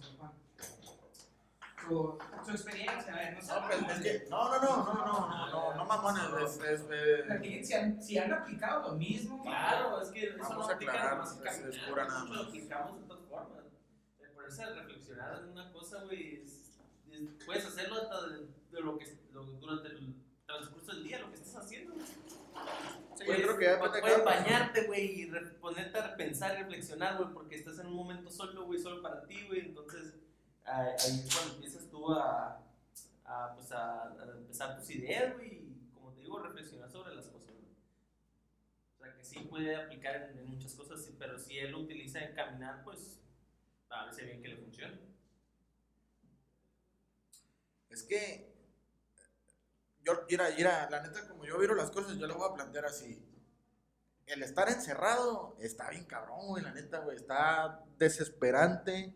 Su, su experiencia, a ver, no sé. No, pues es que. No, no, no, no, no, no, no, no mamones. Es, es, eh, Si han, si han aplicado lo mismo. Claro, es que eso Vamos no aplica es- pura nada más. Lo aplicamos de todas formas. El ponerse a reflexionar en una cosa, güey, es- es- puedes hacerlo hasta de, de lo que lo- durante el transcurso del día, lo que estés haciendo. güey. Sí, yo Puedes- creo que ya Puedes bañarte, güey, y re- ponerte a pensar y reflexionar, güey, porque estás en un momento solo, güey, solo para ti, güey. Entonces, ah, ahí es cuando empiezas a, pues, a, empezar tus ideas, y como te digo, reflexionar sobre las cosas. O sea, que sí puede aplicar en, muchas cosas, pero si él lo utiliza en caminar, pues, parece bien que le funcione. Es que. Yo, mira, la neta, como yo viro las cosas, yo lo voy a plantear así. El estar encerrado está bien cabrón, güey, la neta. Está desesperante.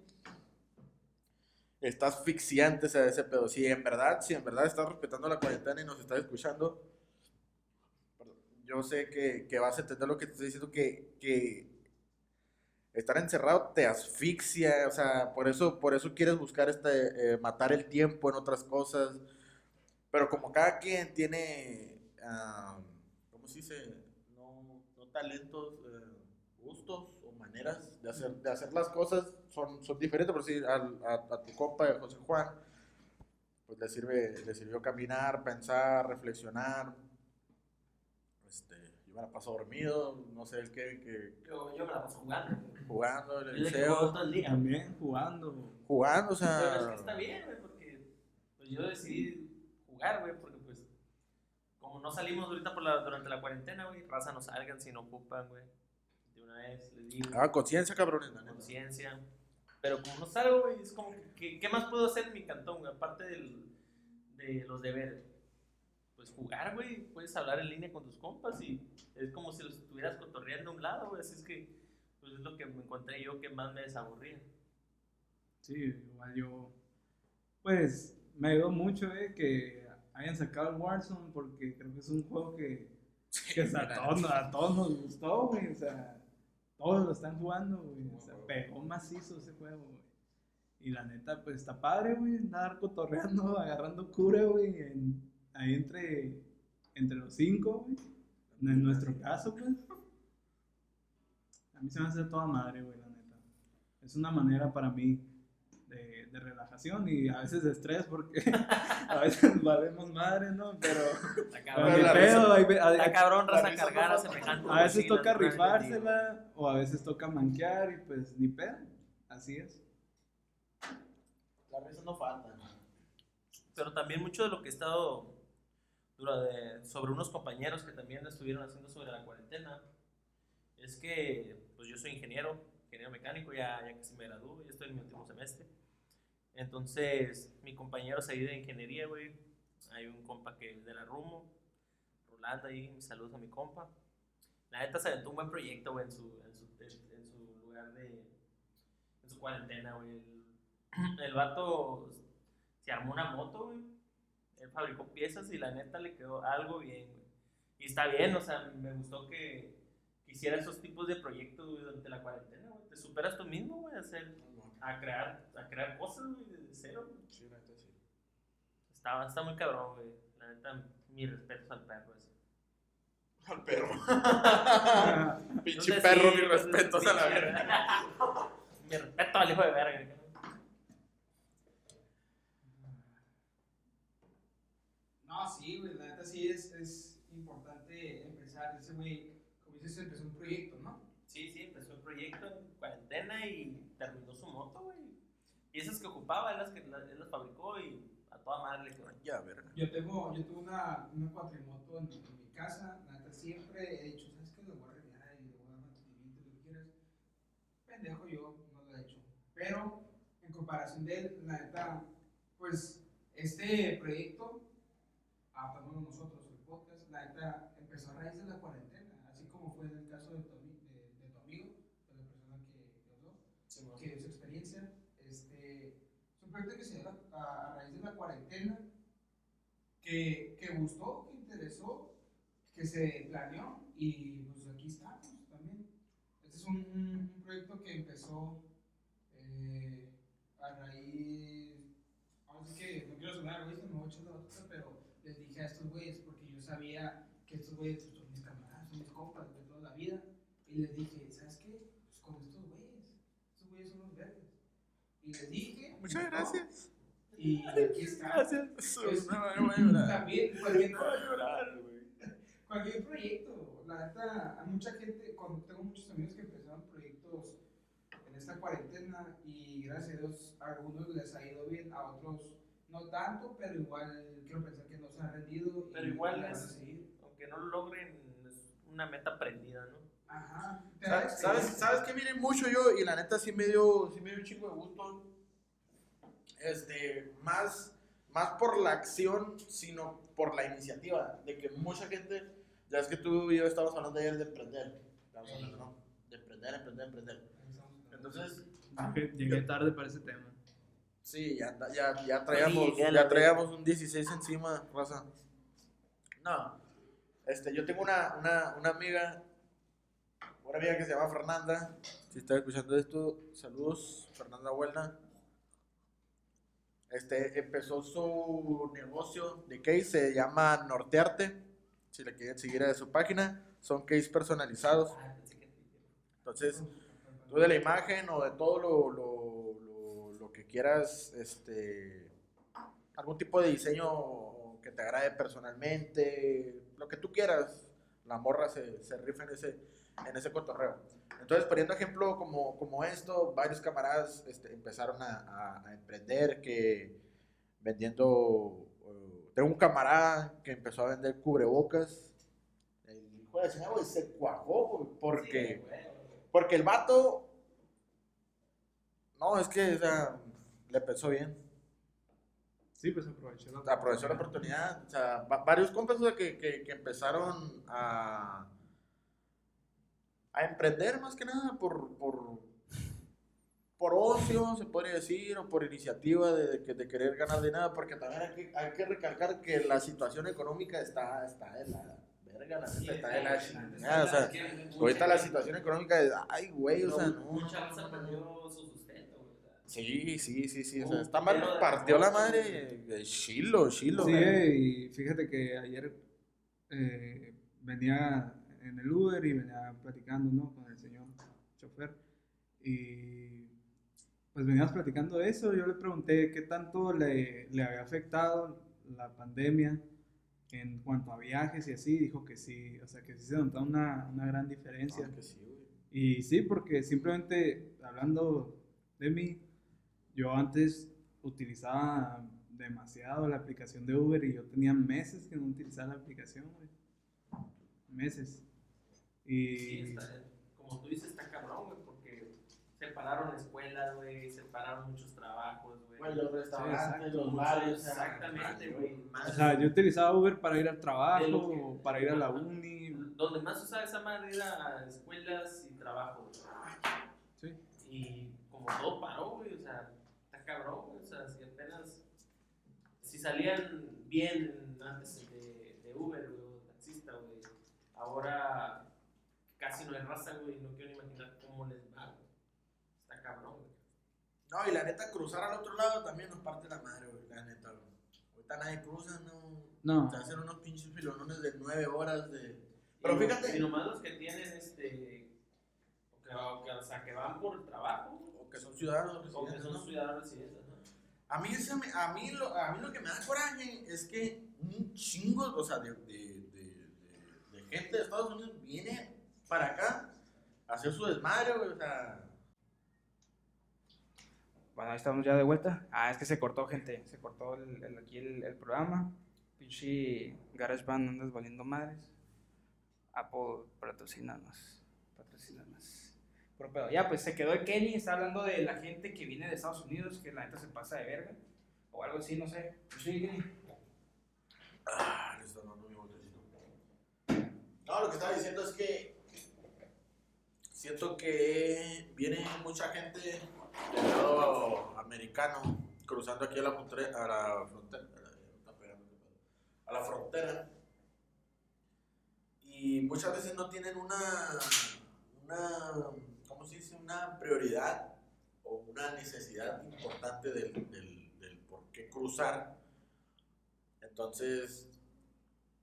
Está asfixiante ese, ese pedo. Si en verdad, si en verdad estás respetando la cuarentena y nos estás escuchando, yo sé que, que vas a entender lo que te estoy diciendo, que, que estar encerrado te asfixia, o sea, por eso, por eso quieres buscar este, eh, matar el tiempo en otras cosas. Pero como cada quien tiene, ah, ¿cómo se dice? No, no talentos, eh, gustos maneras de hacer, de hacer las cosas son, son diferentes. Por decir, al- a, a tu compa, José Juan, pues le, sirve, le sirvió caminar, pensar, reflexionar. Este, yo me la paso dormido, no sé, el que, que Yo, yo me la paso jugando. jugando en el liceo, todo el día. También jugando. jugando, o Pero es sea, que está bien, güey, porque pues yo decidí jugar, güey, porque pues como no salimos ahorita por la, durante la cuarentena, güey, raza no salgan si no ocupan, güey. De una vez les digo, ah, conciencia, cabrones, conciencia. Pero como no salgo, güey, es como que, ¿qué, qué más puedo hacer en mi cantón, güey? Aparte del, de los deberes. Pues jugar, güey. Puedes hablar en línea con tus compas y es como si los estuvieras cotorreando a un lado, güey. Así es que, pues es lo que me encontré yo que más me desaburría. Sí, igual yo, pues me ayudó mucho eh, que hayan sacado el Warzone porque creo que es un juego que, que a, todos, a todos nos gustó, güey, o sea, todos lo están jugando, güey, o sea, pegó macizo ese juego, güey. Y la neta, pues está padre, güey, andar cotorreando, agarrando cura, güey, en- ahí entre, entre los cinco, güey, en nuestro caso, pues. A mí se me hace toda madre, güey, la neta. Es una manera para mí de, de relajación y a veces de estrés porque a veces valemos madre, ¿no? Pero, Está cabrón, pedo, hay hay- cabrón raza no cargar a semejante. a veces toca no rifársela o a veces toca manquear y pues ni pedo. Así es. La risa no falta. Pero también mucho de lo que he estado sobre unos compañeros que también estuvieron haciendo sobre la cuarentena es que pues yo soy ingeniero, ingeniero mecánico, ya, ya casi me gradúo, ya estoy en mi último semestre. Entonces, mi compañero se de ingeniería, güey. Hay un compa que es de la Rumo, Rolando ahí, saludos a mi compa. La neta se aventó un buen proyecto, güey, en su, en su, en su lugar de. en su cuarentena, güey. El, el vato se armó una moto, güey. Él fabricó piezas y la neta le quedó algo bien, güey. Y está bien, o sea, me gustó que, hiciera esos tipos de proyectos, durante la cuarentena, güey. Te superas tú mismo, güey, hacer, a crear, a crear cosas, güey, desde cero, güey. Sí, la neta sí. Está, está muy cabrón, güey. La neta, mi respeto al perro ese. Al perro. Pinche Entonces, perro, sí, mi pues, respeto sí, a la verga. Mi respeto al hijo de verga. No, sí, güey, la neta sí es, es importante empezar. Ese güey, como dices, empezó un proyecto, ¿no? Sí, sí, empezó el proyecto en cuarentena y terminó su moto, güey. Y esas que ocupaba, él las, que, él las fabricó y a toda madre le quedó. Ya, verga. Yo tengo, yo tuve una, una cuatrimoto en, en mi casa. La neta siempre he dicho, ¿sabes qué? Le voy a arreglar y le voy a dar mantenimiento, lo que quieras. Pendejo yo, no lo he hecho. Pero, en comparación de él, la neta, pues, este proyecto, adaptándolo nosotros, el podcast, la neta, empezó a raíz de la cuarentena. Así como fue en el caso de tu, ami- de, de tu amigo, de la persona que, que habló que dio su experiencia. Este, es un proyecto que se dio a, a- a raíz de la cuarentena, que, que gustó, que interesó, que se planeó y pues aquí estamos también. Este es un, un- un proyecto que empezó eh, a raíz, ahora sí que no quiero sonar egoísta, me voy a echar la batuta, pero les dije a estos güeyes, porque yo sabía que estos güeyes pues, son mis camaradas, son mis compas de toda la vida, y les dije, ¿sabes qué? Pues con estos güeyes, estos güeyes son los verdes. Y les dije, Muchas ¿no? gracias. Y aquí está. Es- no, no voy a llorar. También cualquier, Voy a llorar, cualquier proyecto. La neta, hay mucha gente, con- tengo muchos amigos que empezaron proyectos en esta cuarentena y gracias a Dios a algunos les ha ido bien, a otros no tanto, pero igual quiero pensar que no se han rendido. y Pero igual a es-. Aunque no lo logren, es una meta prendida, ¿no? Ajá. ¿Sabes, sabes, sabes que miren mucho yo y la neta sí me dio, sí me dio un chingo de gusto. Este, más, más por la acción, sino por la iniciativa. De que mucha gente, ya es que tú y yo estábamos hablando ayer de emprender. Estábamos hablando, ¿no? De emprender, emprender, emprender. Entonces, Llegué, llegué tarde para ese tema. sí, ya, ya, ya traíamos, Sí, ya la ya traíamos un 16 encima, raza. No, este, yo tengo una, una, una amiga, una amiga que se llama Fernanda. Si está escuchando esto, saludos, Fernanda Huelna. Este, empezó su negocio de case, se llama Nortearte. Si le quieren seguir a su página, son case personalizados. Entonces, tú de la imagen o de todo lo, lo, lo, lo que quieras, este, algún tipo de diseño que te agrade personalmente, lo que tú quieras, la morra se, se rifa en ese, en ese cotorreo. Entonces, poniendo ejemplo como, como esto, varios camaradas este, empezaron a, a- a emprender que vendiendo, eh, tengo un camarada que empezó a vender cubrebocas, el hijo de güey, se cuajó, porque... Sí. Porque el vato No, es que, o sea, le pensó bien. Sí, pues aproveché la Aprovechó la oportunidad. O sea, va- varios compas o sea, que, que, que empezaron a, a emprender más que nada por, por, por ocio, se podría decir, o por iniciativa de, de que- de querer ganar dinero, porque también hay que, hay que recalcar que la situación económica está, está de la verga, la neta, está de la chingada. O sea, ahorita la situación económica es, ay, güey, o sea, no. Mucha raza perdió su sustento, Sí, sí, sí, sí. O sea, Un está mal. Partió la madre de Chilo, Chilo. Sí, y fíjate que ayer eh, venía en el Uber y venía platicando, ¿no? Con el señor chofer. Y pues veníamos platicando eso. Yo le pregunté qué tanto le, le había afectado la pandemia en cuanto a viajes y así. Dijo que sí, o sea, que sí se notaba una, una gran diferencia. Ah, que sí, güey. Y sí, porque simplemente hablando de mí, yo antes utilizaba demasiado la aplicación de Uber y yo tenía meses que no utilizaba la aplicación, güey. Meses. Sí, Y está, como tú dices, está cabrón, güey, porque separaron escuelas, güey, separaron muchos trabajos, güey. Güey, los restaurantes, exacto, los bares. exactamente, güey. o sea, yo utilizaba Uber para ir al trabajo, que- o para ir a la uni. Donde más usaba esa madre era escuelas y trabajo, güey. Sí. Y como todo paró, güey, o sea, está cabrón, güey, o sea, si apenas, si salían bien antes de, de Uber, güey, o taxista, güey, ahora casi no hay raza, güey, no quiero ni imaginar cómo les va, güey. Está cabrón, güey. No, y la neta, cruzar al otro lado también nos parte la madre, güey. La neta, güey. Ahorita nadie cruza, no. No, Se hacen unos pinches filonones de nueve horas de. Pero Y- fíjate. Y nomás los que tienen, este, o que, o que- o sea, que van por trabajo, güey, O que son ciudadanos o que residentes, son ¿no? ciudadanos residentes, ¿no? A mí, ese a, mí lo, a mí lo que me da coraje es que un chingo, o sea, de, de, de, de- de gente de Estados Unidos viene para acá hacer su desmadre, güey. O sea, Bueno, ahí estamos ya de vuelta. Ah, es que se cortó, gente. Se cortó el, el- aquí el, el programa. Pinche GarageBand andas valiendo madres. Apple, patrocínanos. Patrocínanos. Pero, pero ya, pues se quedó el Kenny. Está hablando de la gente que viene de Estados Unidos, que la neta se pasa de verga. O algo así, no sé. Pues sí, Kenny. Ah, le está dando mi botecito. No, lo que estaba diciendo es que siento que viene mucha gente del lado americano cruzando aquí a la a la frontera, pedo. a la frontera y muchas veces no tienen una, una, ¿cómo se dice? Una prioridad o una necesidad importante del, del, por qué cruzar. Entonces,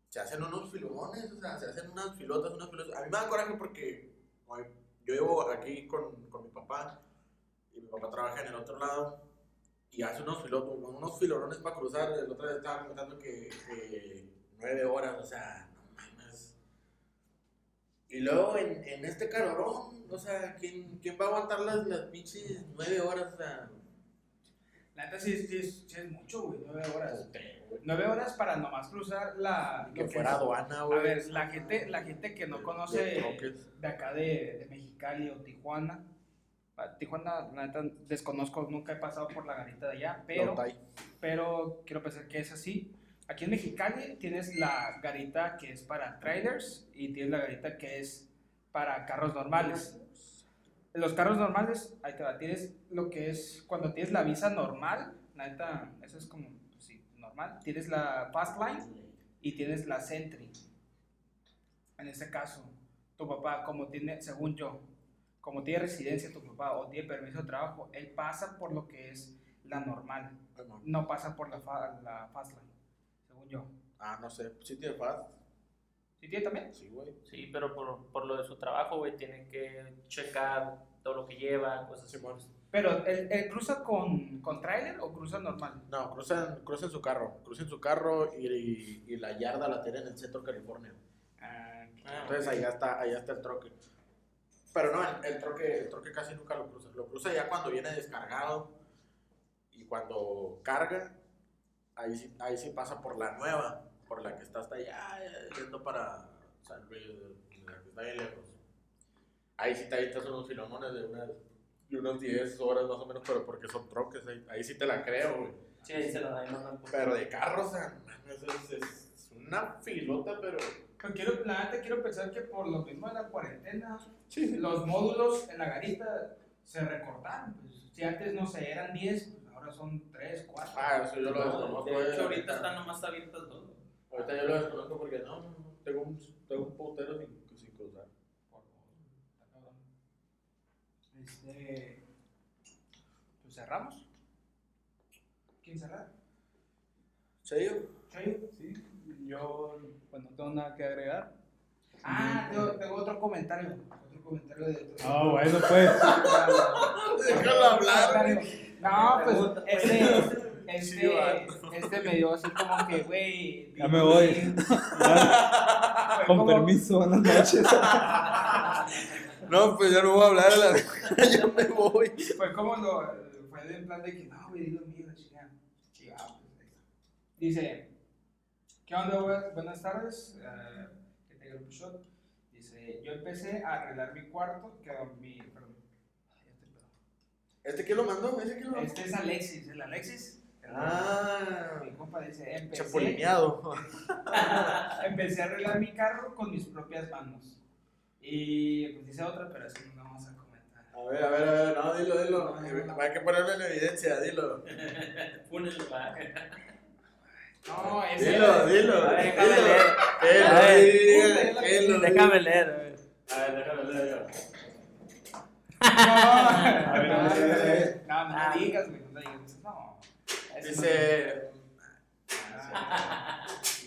se hacen unos filomones, o sea, se hacen unas filotas, unas filotas. A mí me da coraje porque yo llevo aquí con, con mi papá y mi papá trabaja en el otro lado y hace unos filotos, unos filorones para cruzar. El otro día estaba comentando que, que nueve horas, o sea, no mames. Y luego en, en este calorón, o sea, ¿quién, quién va a aguantar las, las pinches nueve horas? O sea, La neta sí, sí es, sí es mucho, güey. Nueve horas. Nueve horas para nomás cruzar la. que fuera es- aduana, A güey. ver, la gente, la gente que no conoce de acá de, de Mexicali o Tijuana. a Tijuana, la neta, desconozco, nunca he pasado por la garita de allá, pero, No, pero quiero pensar que es así. Aquí en Mexicali tienes la garita que es para trailers y tienes la garita que es para carros normales. Los carros normales, ahí te va, tienes lo que es, cuando tienes la visa normal, la neta, eso es como, pues sí, normal. Tienes la Fast Line y tienes la Sentry. En este caso, tu papá, como tiene, según yo, como tiene residencia tu papá o tiene permiso de trabajo, él pasa por lo que es la normal, no pasa por la, fa- la Fast Line, según yo. Ah, no sé. ¿Sí tiene fast? ¿Sí tiene también? Sí, güey. Sí, pero por, por lo de su trabajo, güey, tienen que checar todo lo que lleva, cosas así. Pero, ¿él, él cruza con, con trailer o cruza normal? No, cruzan, cruzan su carro. Cruzan su carro y, y, y la yarda la tienen en el centro de California. Ah, Ah, Entonces allá está, allá está el troque. Pero no, el, el troque, el troque casi nunca lo cruza. Lo cruza ya cuando viene descargado y cuando carga, ahí ahí sí pasa por la nueva, por la que está hasta allá, yendo para San Luis, la que está ahí lejos. Ahí sí te avientas unos filomones de una vez. y unos 10 horas más o menos, pero porque son troques, ahí, ahí sí te la creo, güey. Sí, ahí se la da, no. Pero de carros, o sea, es, es una filota, pero... Pero quiero, la neta quiero pensar que por lo mismo de la cuarentena, los módulos en la garita se recortaron. Pues, si antes, no sé, eran 10, pues ahora son 3, 4. Ah, eso yo lo desconozco. De eh, hecho, ahorita están nomás abiertas dos. Ahorita yo lo desconozco porque no, no, no, tengo un, tengo un putero sin, sin cruzar. Este. Pues cerramos. ¿Quién cerrar? ¿Serio? ¿Chayo? Sí, yo pues no tengo nada que agregar. Ah, tengo, tengo otro comentario. Otro comentario de. Ah, bueno, pues. Déjalo hablar, No, pues Pregunta. Este, Sí, este, este me dio así como que, güey. Ya me voy. Fue Con como- permiso, buenas noches. No, pues ya no voy a hablar a la ya me voy. Fue como lo. Fue de en plan de que, no, güey, dilo mío, chingada. Pues. Dice, ¿qué onda, güey? Buenas tardes. eh, que te grupo shot. Dice, yo empecé a arreglar mi cuarto, que mi. Perdón. Ay, ya. ¿Este quién lo mandó? ¿Ese quién lo mandó? Este es Alexis, el Alexis. Ah, Mi compa dice, empecé, chapulineado. empecé a arreglar mi carro con mis propias manos. Y pues dice otra, pero eso no vamos a comentar. A ver, a ver, a ver, no, dilo, dilo. Hay que ponerlo en evidencia, dilo. Fúnenlo, va. No, ese Dilo, dilo. A ver, déjame dilo. leer. A ver. Déjame leer. a ver. A ver, déjame leer yo. No, ver, no. No. Ese Dice.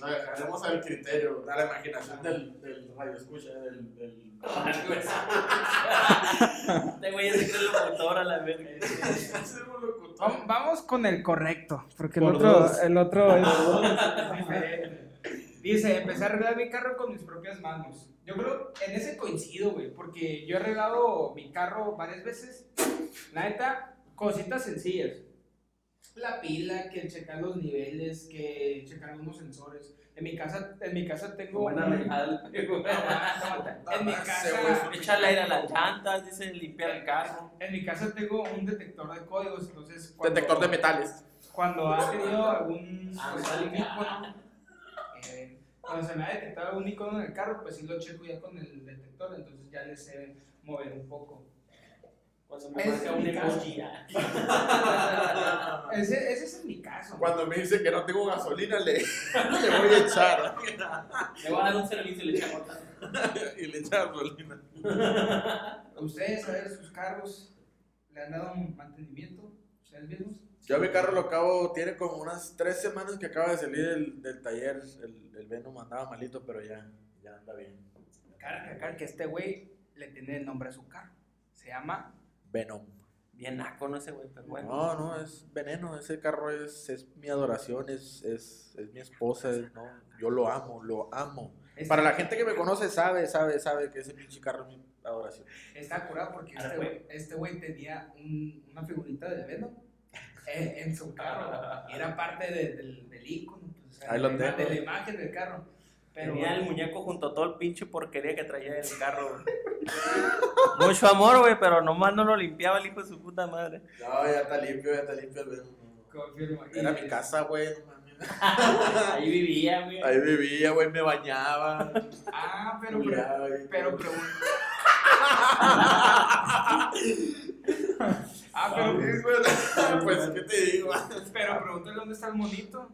No, dejaremos al criterio, a la imaginación del, del radio escucha, del. del... Este güey es el locutor a la verga. no. Vam- Vamos con el correcto, porque el otro, dos. el otro es. Dice, empecé a arreglar mi carro con mis propias manos. Yo creo, en ese coincido, güey, porque yo he arreglado mi carro varias veces. La neta, cositas sencillas. La pila, que checar los niveles, que checar algunos sensores. En mi casa, en mi casa tengo... Buena un- En mi casa... güey Échale aire a las llantas, dicen limpiar el carro. En mi casa tengo un detector de códigos, entonces... cuando- Detector de metales. Cuando ha tenido algún, Ah, pues, algún icono, eh, cuando se me ha detectado algún icono en el carro, pues sí lo checo ya con el detector, entonces ya le sé mover un poco. Cuando me marca un emoji. Ese, ese es mi caso. Cuando me dice que no tengo gasolina, le, le voy a echar. Le voy a dar un servicio y le echamos otra. y le echa gasolina. ¿Ustedes, a ver, sus carros le han dado un mantenimiento? ¿Ustedes mismos? Yo a mi carro lo acabo, tiene como unas tres semanas que acaba de salir del, del taller. El, el Venom andaba malito, pero ya, ya anda bien. Cabe recalcar que este güey le tiene el nombre a su carro. Se llama Venom. Bien naco, no ese güey, pero bueno. No, no, es veneno. Ese carro es, es mi adoración, es, es, es mi esposa. es- no, yo lo amo, lo amo. Este- Para la gente que me conoce, sabe, sabe, sabe que ese pinche carro es mi adoración. Está curado porque este fue. güey- este güey tenía un- una figurita de Venom en, en su carro. Y era parte de- del, del icono, pues, o sea, Ahí lo de, tengo. de la imagen del carro. Pero Tenía el muñeco junto a todo el pinche porquería que traía en el carro. güey. Mucho amor, güey, pero nomás no lo limpiaba el hijo de su puta madre. No, ya está limpio, ya está limpio el Venom. confirmo. Y- Era mi casa, güey, no mames. Ahí vivía, güey. Ahí vivía, güey, me bañaba. Ah, pero, pero, culiaba, güey. pero pregunta. ah, pero. Pues, ¿qué te digo? pero pregúntale dónde está el monito.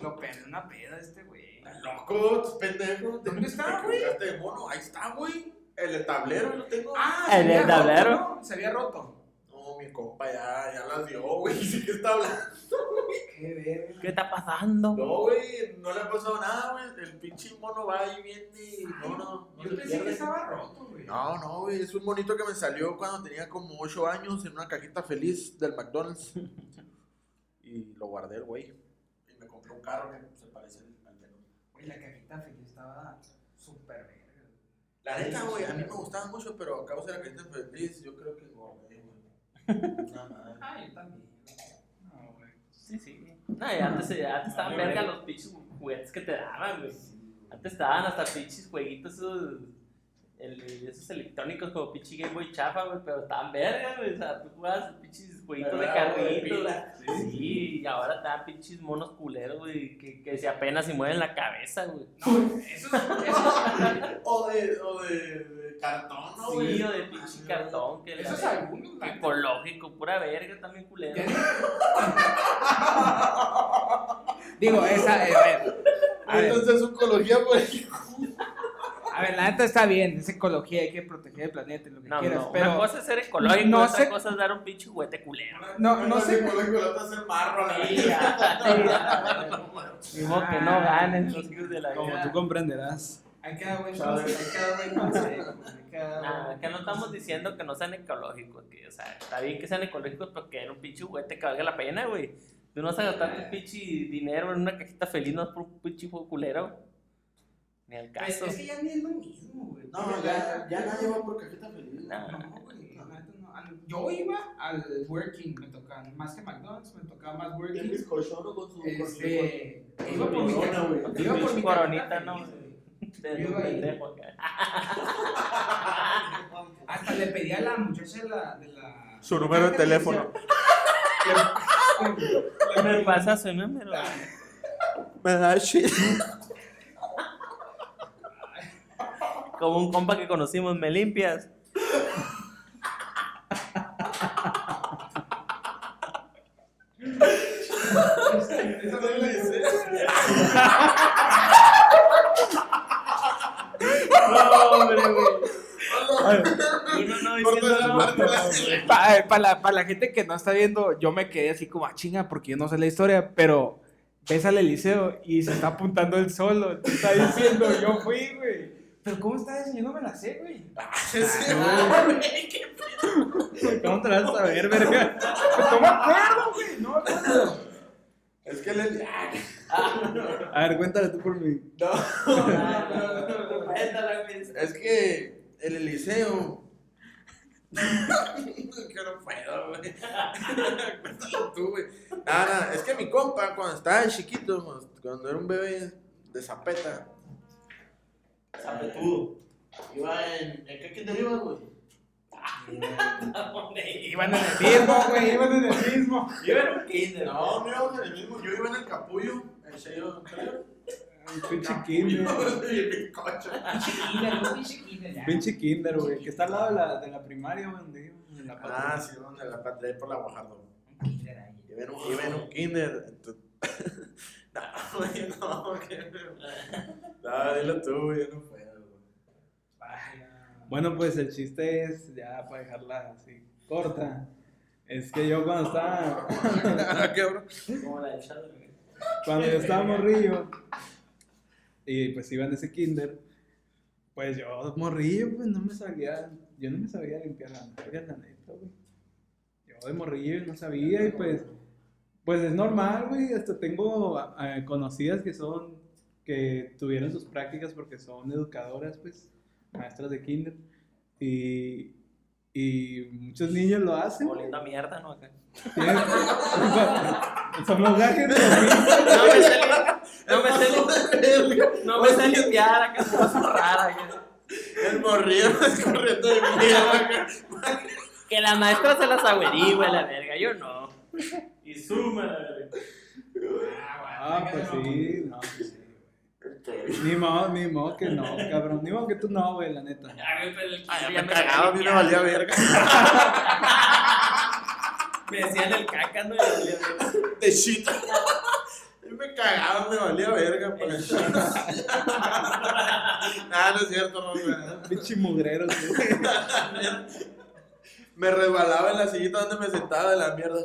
Lo perdió una peda este güey. Loco, tus pendejos. ¿Dónde está, güey? de mono. Ahí está, güey. El tablero lo tengo. Ah, ¿El del tablero? roto, ¿no? Se había roto. No, mi compa ya, ya las dio, güey. Sí que está hablando. Qué verga. ¿Qué está pasando? No, güey, no le ha pasado nada, güey. El pinche mono va y viene y no, no. no Yo pensé que estaba roto, güey. No, no, güey, es un monito que me salió cuando tenía como 8 años en una cajita feliz del McDonald's. y lo guardé el güey. Y me compré un carro que se parece al al Venom. Güey, la cajita feliz estaba súper verga. La neta, güey, a mí me gustaba mucho, pero a causa de la cajita feliz, yo creo que engordé, güey. Nada más. Ah, yo también. No, güey. Sí, sí. No, y antes, antes estaban verga los pinches juguetes que te daban, güey. Antes estaban hasta pinches jueguitos esos el, esos electrónicos como pinche Game Boy chafa, güey, pero tan verga, güey. O sea, tú jugabas pinches jueguitos de carritos. Sí, y ahora están pinches monos culeros, güey, que, que se apenas se mueven la cabeza, güey. No, eso, eso, O de, o de, de cartón, ¿no, güey? Sí, o de pinche cartón, que, eso es algunos. ecológico, pura verga, también culero. Digo, esa, eh, a ver. Entonces es ecología, pues. A ver, la neta está bien, es ecología, hay que proteger el planeta y lo que No, quieras, no, pero una cosa es ser ecológico, no otra sé- cosa es dar un pinche juguete culero. No, no sé. ecológico, la otra es el marro, la. Ni modo que no ganen los hijos de la Como vida. tú comprenderás. hay que dar buen consejo, hay que dar buen consejo, hay que dar Nada, que no estamos diciendo que no sean ecológicos, que, o sea, está bien que sean ecológicos, pero que era un pinche juguete que valga la pena, güey. Tú no vas a gastar tu pinche dinero en una cajita feliz, no es por un pinche juego culero. Ni al Pues, caso. es que ya ni es lo mismo, güey. No, ya, ya nadie va por cajita feliz. No. No, güey, no. Al- Yo iba al Working, me tocaban más que McDonald's, me tocaba más Y el Working. bizcochoro con su. Este, con iba por mi güey. iba por mi Coronita, ¿no? feliz, güey. Te yo iba ahí. Hasta le pedí a la muchacha de la. De la Su número de teléfono. Le- Me pasa su número. Me da shit. Como un compa que conocimos, me limpias. Eso no dice. No, hombre, güey. No no. Para, la, para la gente que no está viendo, yo me quedé así como a chinga porque yo no sé la historia, pero ves al Eliseo y se está apuntando él solo. Te está diciendo, yo fui, güey. Pero ¿cómo está eso? Yo no me la sé, güey. ¿Cómo te la vas a ver, verga? No me acuerdo, güey. No me acuerdo. Es que le. A ver, cuéntale tú por mí. No. Cuéntala, güey. Es que el Eliseo. que no puedo, güey. Cuéntalo tú, güey. Nada, nada, es que mi compa, cuando estaba chiquito, cuando- cuando era un bebé de zapeta, zapetudo, iba en. ¿En qué kinder iba, güey? Iban en el mismo, güey. Iban en el mismo. Yo era un kinder. No, no íbamos en el mismo. Yo iba en el capullo, en serio, en serio. Un pinche kinder. El bizcocho. Pinche kinder, güey. Que está al lado de la, de la primaria, güey, donde iba. En la Ah, sí, donde la patria por la Guajardo. Iba en un, iba en un kinder. entonces- no, güey, no, que. No, dilo tú, güey, yo no puedo, güey. Bueno, pues el chiste es, ya para dejarla así corta, es que yo cuando estaba, cuando yo estaba morrillo, y pues iba en ese kinder, pues yo morrillo, pues no me sabía, yo no me sabía limpiar la nalga, la neta, güey. Yo de morrillo no sabía y pues, pues es normal, güey, hasta tengo eh, conocidas que son, que tuvieron sus prácticas porque son educadoras, pues, maestras de kinder, y, y muchos niños lo hacen. Oliendo a mierda, ¿no? Acá. Tienen- Somos gajes de No me sé, no me sé, no me sé limpiar acá, cosas raras. güey. El morrillo es corriendo de mierda. Que la maestra se las averigüe, la verga, yo no. Y suma la verga. Ah, pues sí, no, pues sí. Ni modo, ni modo que no, cabrón. Ni modo que tú no, güey, la neta. Ya, güey, pero el Ay, ya me cagaba, a mí me valía verga. Me decían el caca, ¿no? Me valía verga. De shit. A mí me cagaba, me valía verga para el shit. Ah, no es cierto, no, güey. Pinche mugrero, güey. Me resbalaba en la sillita donde me sentaba de la mierda.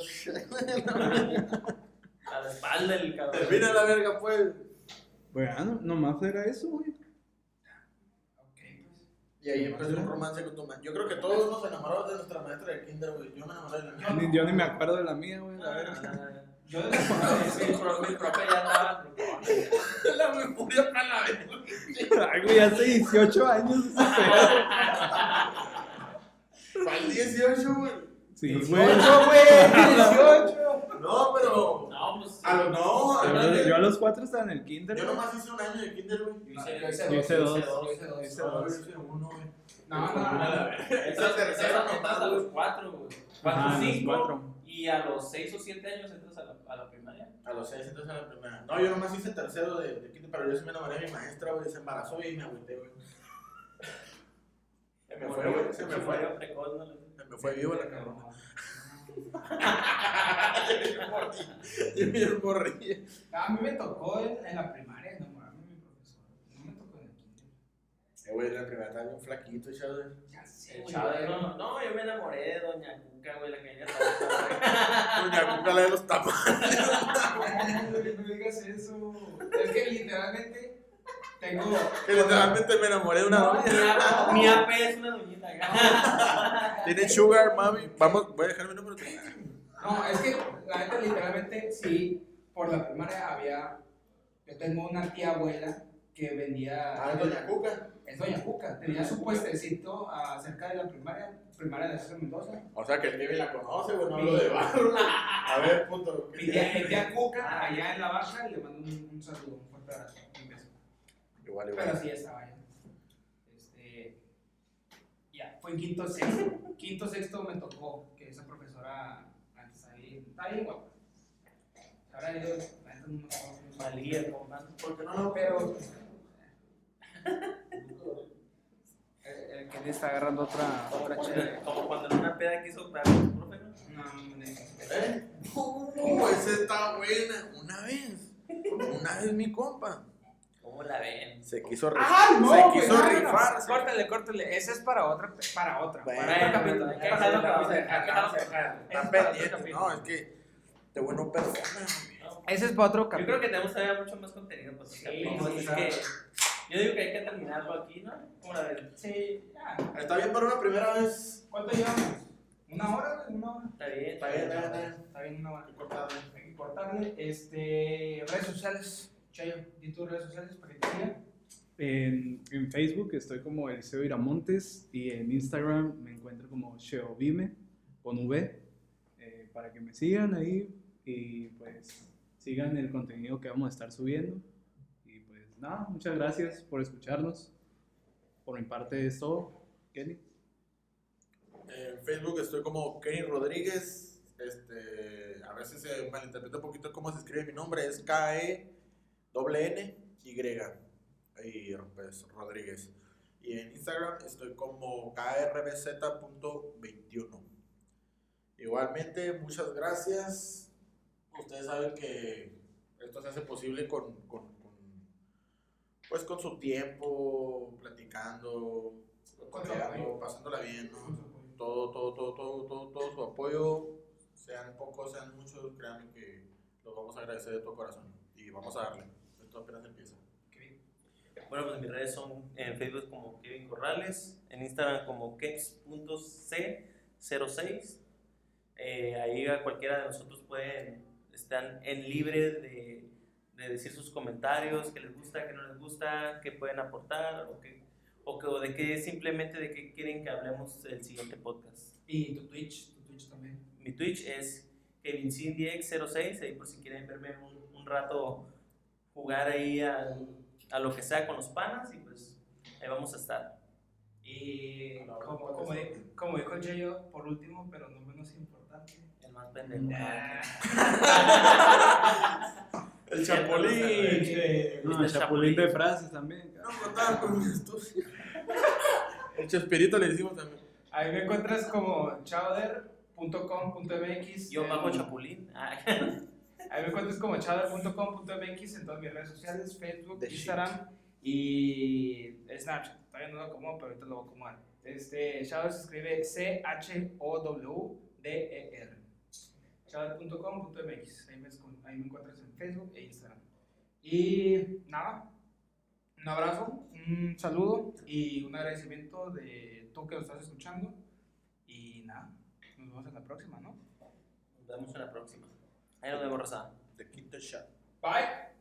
A la espalda el cabrón. Termina la verga, pues. Bueno, nomás era eso, güey. Y ahí empezó un romance con tu maestra. Yo creo que todos nos enamoramos de nuestra maestra de kinder, güey. Yo me enamoré de la mía. Ni- Yo ni me acuerdo de la mía, güey, la verga. Yo de Mi profe ya estaba. La memoria para la verga. Ay, güey, hace 18 años. Para el 18, güey. Sí, güey. 18, güey. 18. No, pero. No, pues. A lo no, a Yo, yo a los cuatro estaba en el kinder. Yo nomás hice un año de kinder, güey. Yo No, hice- yo hice Yo hice dos, yo hice dos. Yo hice No, dos. yo hice uno, güey. No, no, no. Estás Esa tercera anotando a los cuatro, güey. Cuatro, los cinco. cuatro. Y a los seis o siete años entras a la, a la primaria. A los seis entonces a la primera. No, yo nomás hice tercero de, de kinder, pero yo sí me enamoré de mi maestra, güey. Se embarazó y me agüité, güey. Se me fue, güey. Se me fue. Se me fue vivo la cabrona. Yo bien morría. A mí me tocó en, en la primaria enamorarme de mi profesor. No me tocó en el kinder. Eh, güey, en la primera estaba bien flaquito, chaval. Ya sé, El güey. chavo, no, no, yo me enamoré de Doña Cuca, güey, la que venía Doña Cuca la de los tamales. No digas eso. Es que literalmente tengo. Que literalmente me enamoré de una doña. mi AP mi AP es una doñita. Tiene sugar, mami. Vamos, voy a dejar mi número. No, es que la neta, literalmente, sí, por la primaria había. Yo tengo una tía abuela que vendía. Ah, es Doña Cuca. Es Doña Cuca. Tenía su puestecito ah, cerca de la primaria, primaria de César Mendoza. O sea que el Kevin la conoce, güey, no hablo de barro. A ver, punto. Mi tía, mi tía Cuca, allá en la baja, le mando un, un saludo, un fuerte abrazo, beso. Igual, Pero igual. sí estaba ya. Este, ya, fue en quinto sexto. Quinto sexto me tocó que esa profesora antes ahí, está bien guapa. Ahora yo, la neta no me acuerdo. Valía, compa. ¿Por qué no lo Pero. El, el que le está agarrando otra, otra chela. como cuando en una peda quiso pegar a su profe, ¿no? No, no, no. ¿Eh? Uh, esa está buena. Una vez. Una vez mi compa. ¿Cómo la ven? Se quiso rifar. ¡Ah, no! se pues, quiso no, no, no. rifar. Córtale, córtale. Ese es para otra. Para otra. Bueno, para otro capítulo. hay que dejarlo dejarlo para para otro. otro. Hay que dejarlo para otro. Está Es para otro pendiente. capítulo. No, es que de bueno persona. No. Ese es para otro Yo capítulo. creo que tenemos todavía mucho más contenido para Sí, que yo digo que hay que terminarlo aquí, ¿no? ¿Cómo la ven? Sí, ya. Está bien para una primera vez. ¿Cuánto llevamos? ¿Una hora? ¿Una hora? Está bien, Está bien, está bien, está bien. Está bien, una hora. Hay que cortarle. Hay que cortarle. Este, redes sociales. Chayo, di tus redes sociales para que te sigan. En, en Facebook estoy como Eliseo Iramontes y en Instagram me encuentro como Sheovime con V eh, para que me sigan ahí y pues sigan el contenido que vamos a estar subiendo. Y pues nada, muchas gracias por escucharnos. Por mi parte es todo. Kenny. En Facebook estoy como Kenny Rodríguez. Este, a veces se malinterpreta un poquito cómo se escribe mi nombre. Es K-E-N-Y. Y pues Rodríguez. Y en Instagram estoy como krbz.21. Igualmente, muchas gracias. Ustedes saben que esto se hace posible con, con, con- pues con su tiempo, platicando, apoyo. pasándola bien, ¿no? todo, todo, todo, todo, todo, todo su apoyo, sean pocos, sean muchos, créanme que los vamos a agradecer de todo corazón y vamos a darle. Esto apenas empieza. Bueno, pues mis redes son en Facebook como Kevin Corrales, en Instagram como keps.c06. Eh, ahí a cualquiera de nosotros pueden, están en libre de, de decir sus comentarios, qué les gusta, qué no les gusta, qué pueden aportar o, qué, o, que, o de qué simplemente de qué quieren que hablemos el siguiente podcast. Y tu Twitch, tu Twitch también. Mi Twitch es KevinCindyX06, ahí por si quieren verme un, un rato jugar ahí a, a lo que sea con los panas y pues ahí vamos a estar. Y como, como, no. di- como dijo el Chayo, por último, pero no menos importante. El más pendejo. El Chapulín. No, el chapulín de frases también. No contaba con esto. El Chespirito le decimos también. Ahí me encuentras como chowder.com.mx. Yo bajo Chapulín. Ah, Ahí me encuentras como chowder.com.mx en todas mis redes sociales, Facebook, The Instagram y Snapchat. Todavía no lo acomodo, pero ahorita lo voy a acomodar. Este, Chowder se escribe C-H-O-W-D-E-R. Chowder.com.mx. Ahí ahí me encuentras en Facebook e Instagram. Y nada, un abrazo, un saludo y un agradecimiento de tú que lo estás escuchando. Y nada, nos vemos en la próxima, ¿no? Nos vemos en la próxima. Ahí nos vemos, Rosa. The Quinto Shot. Bye.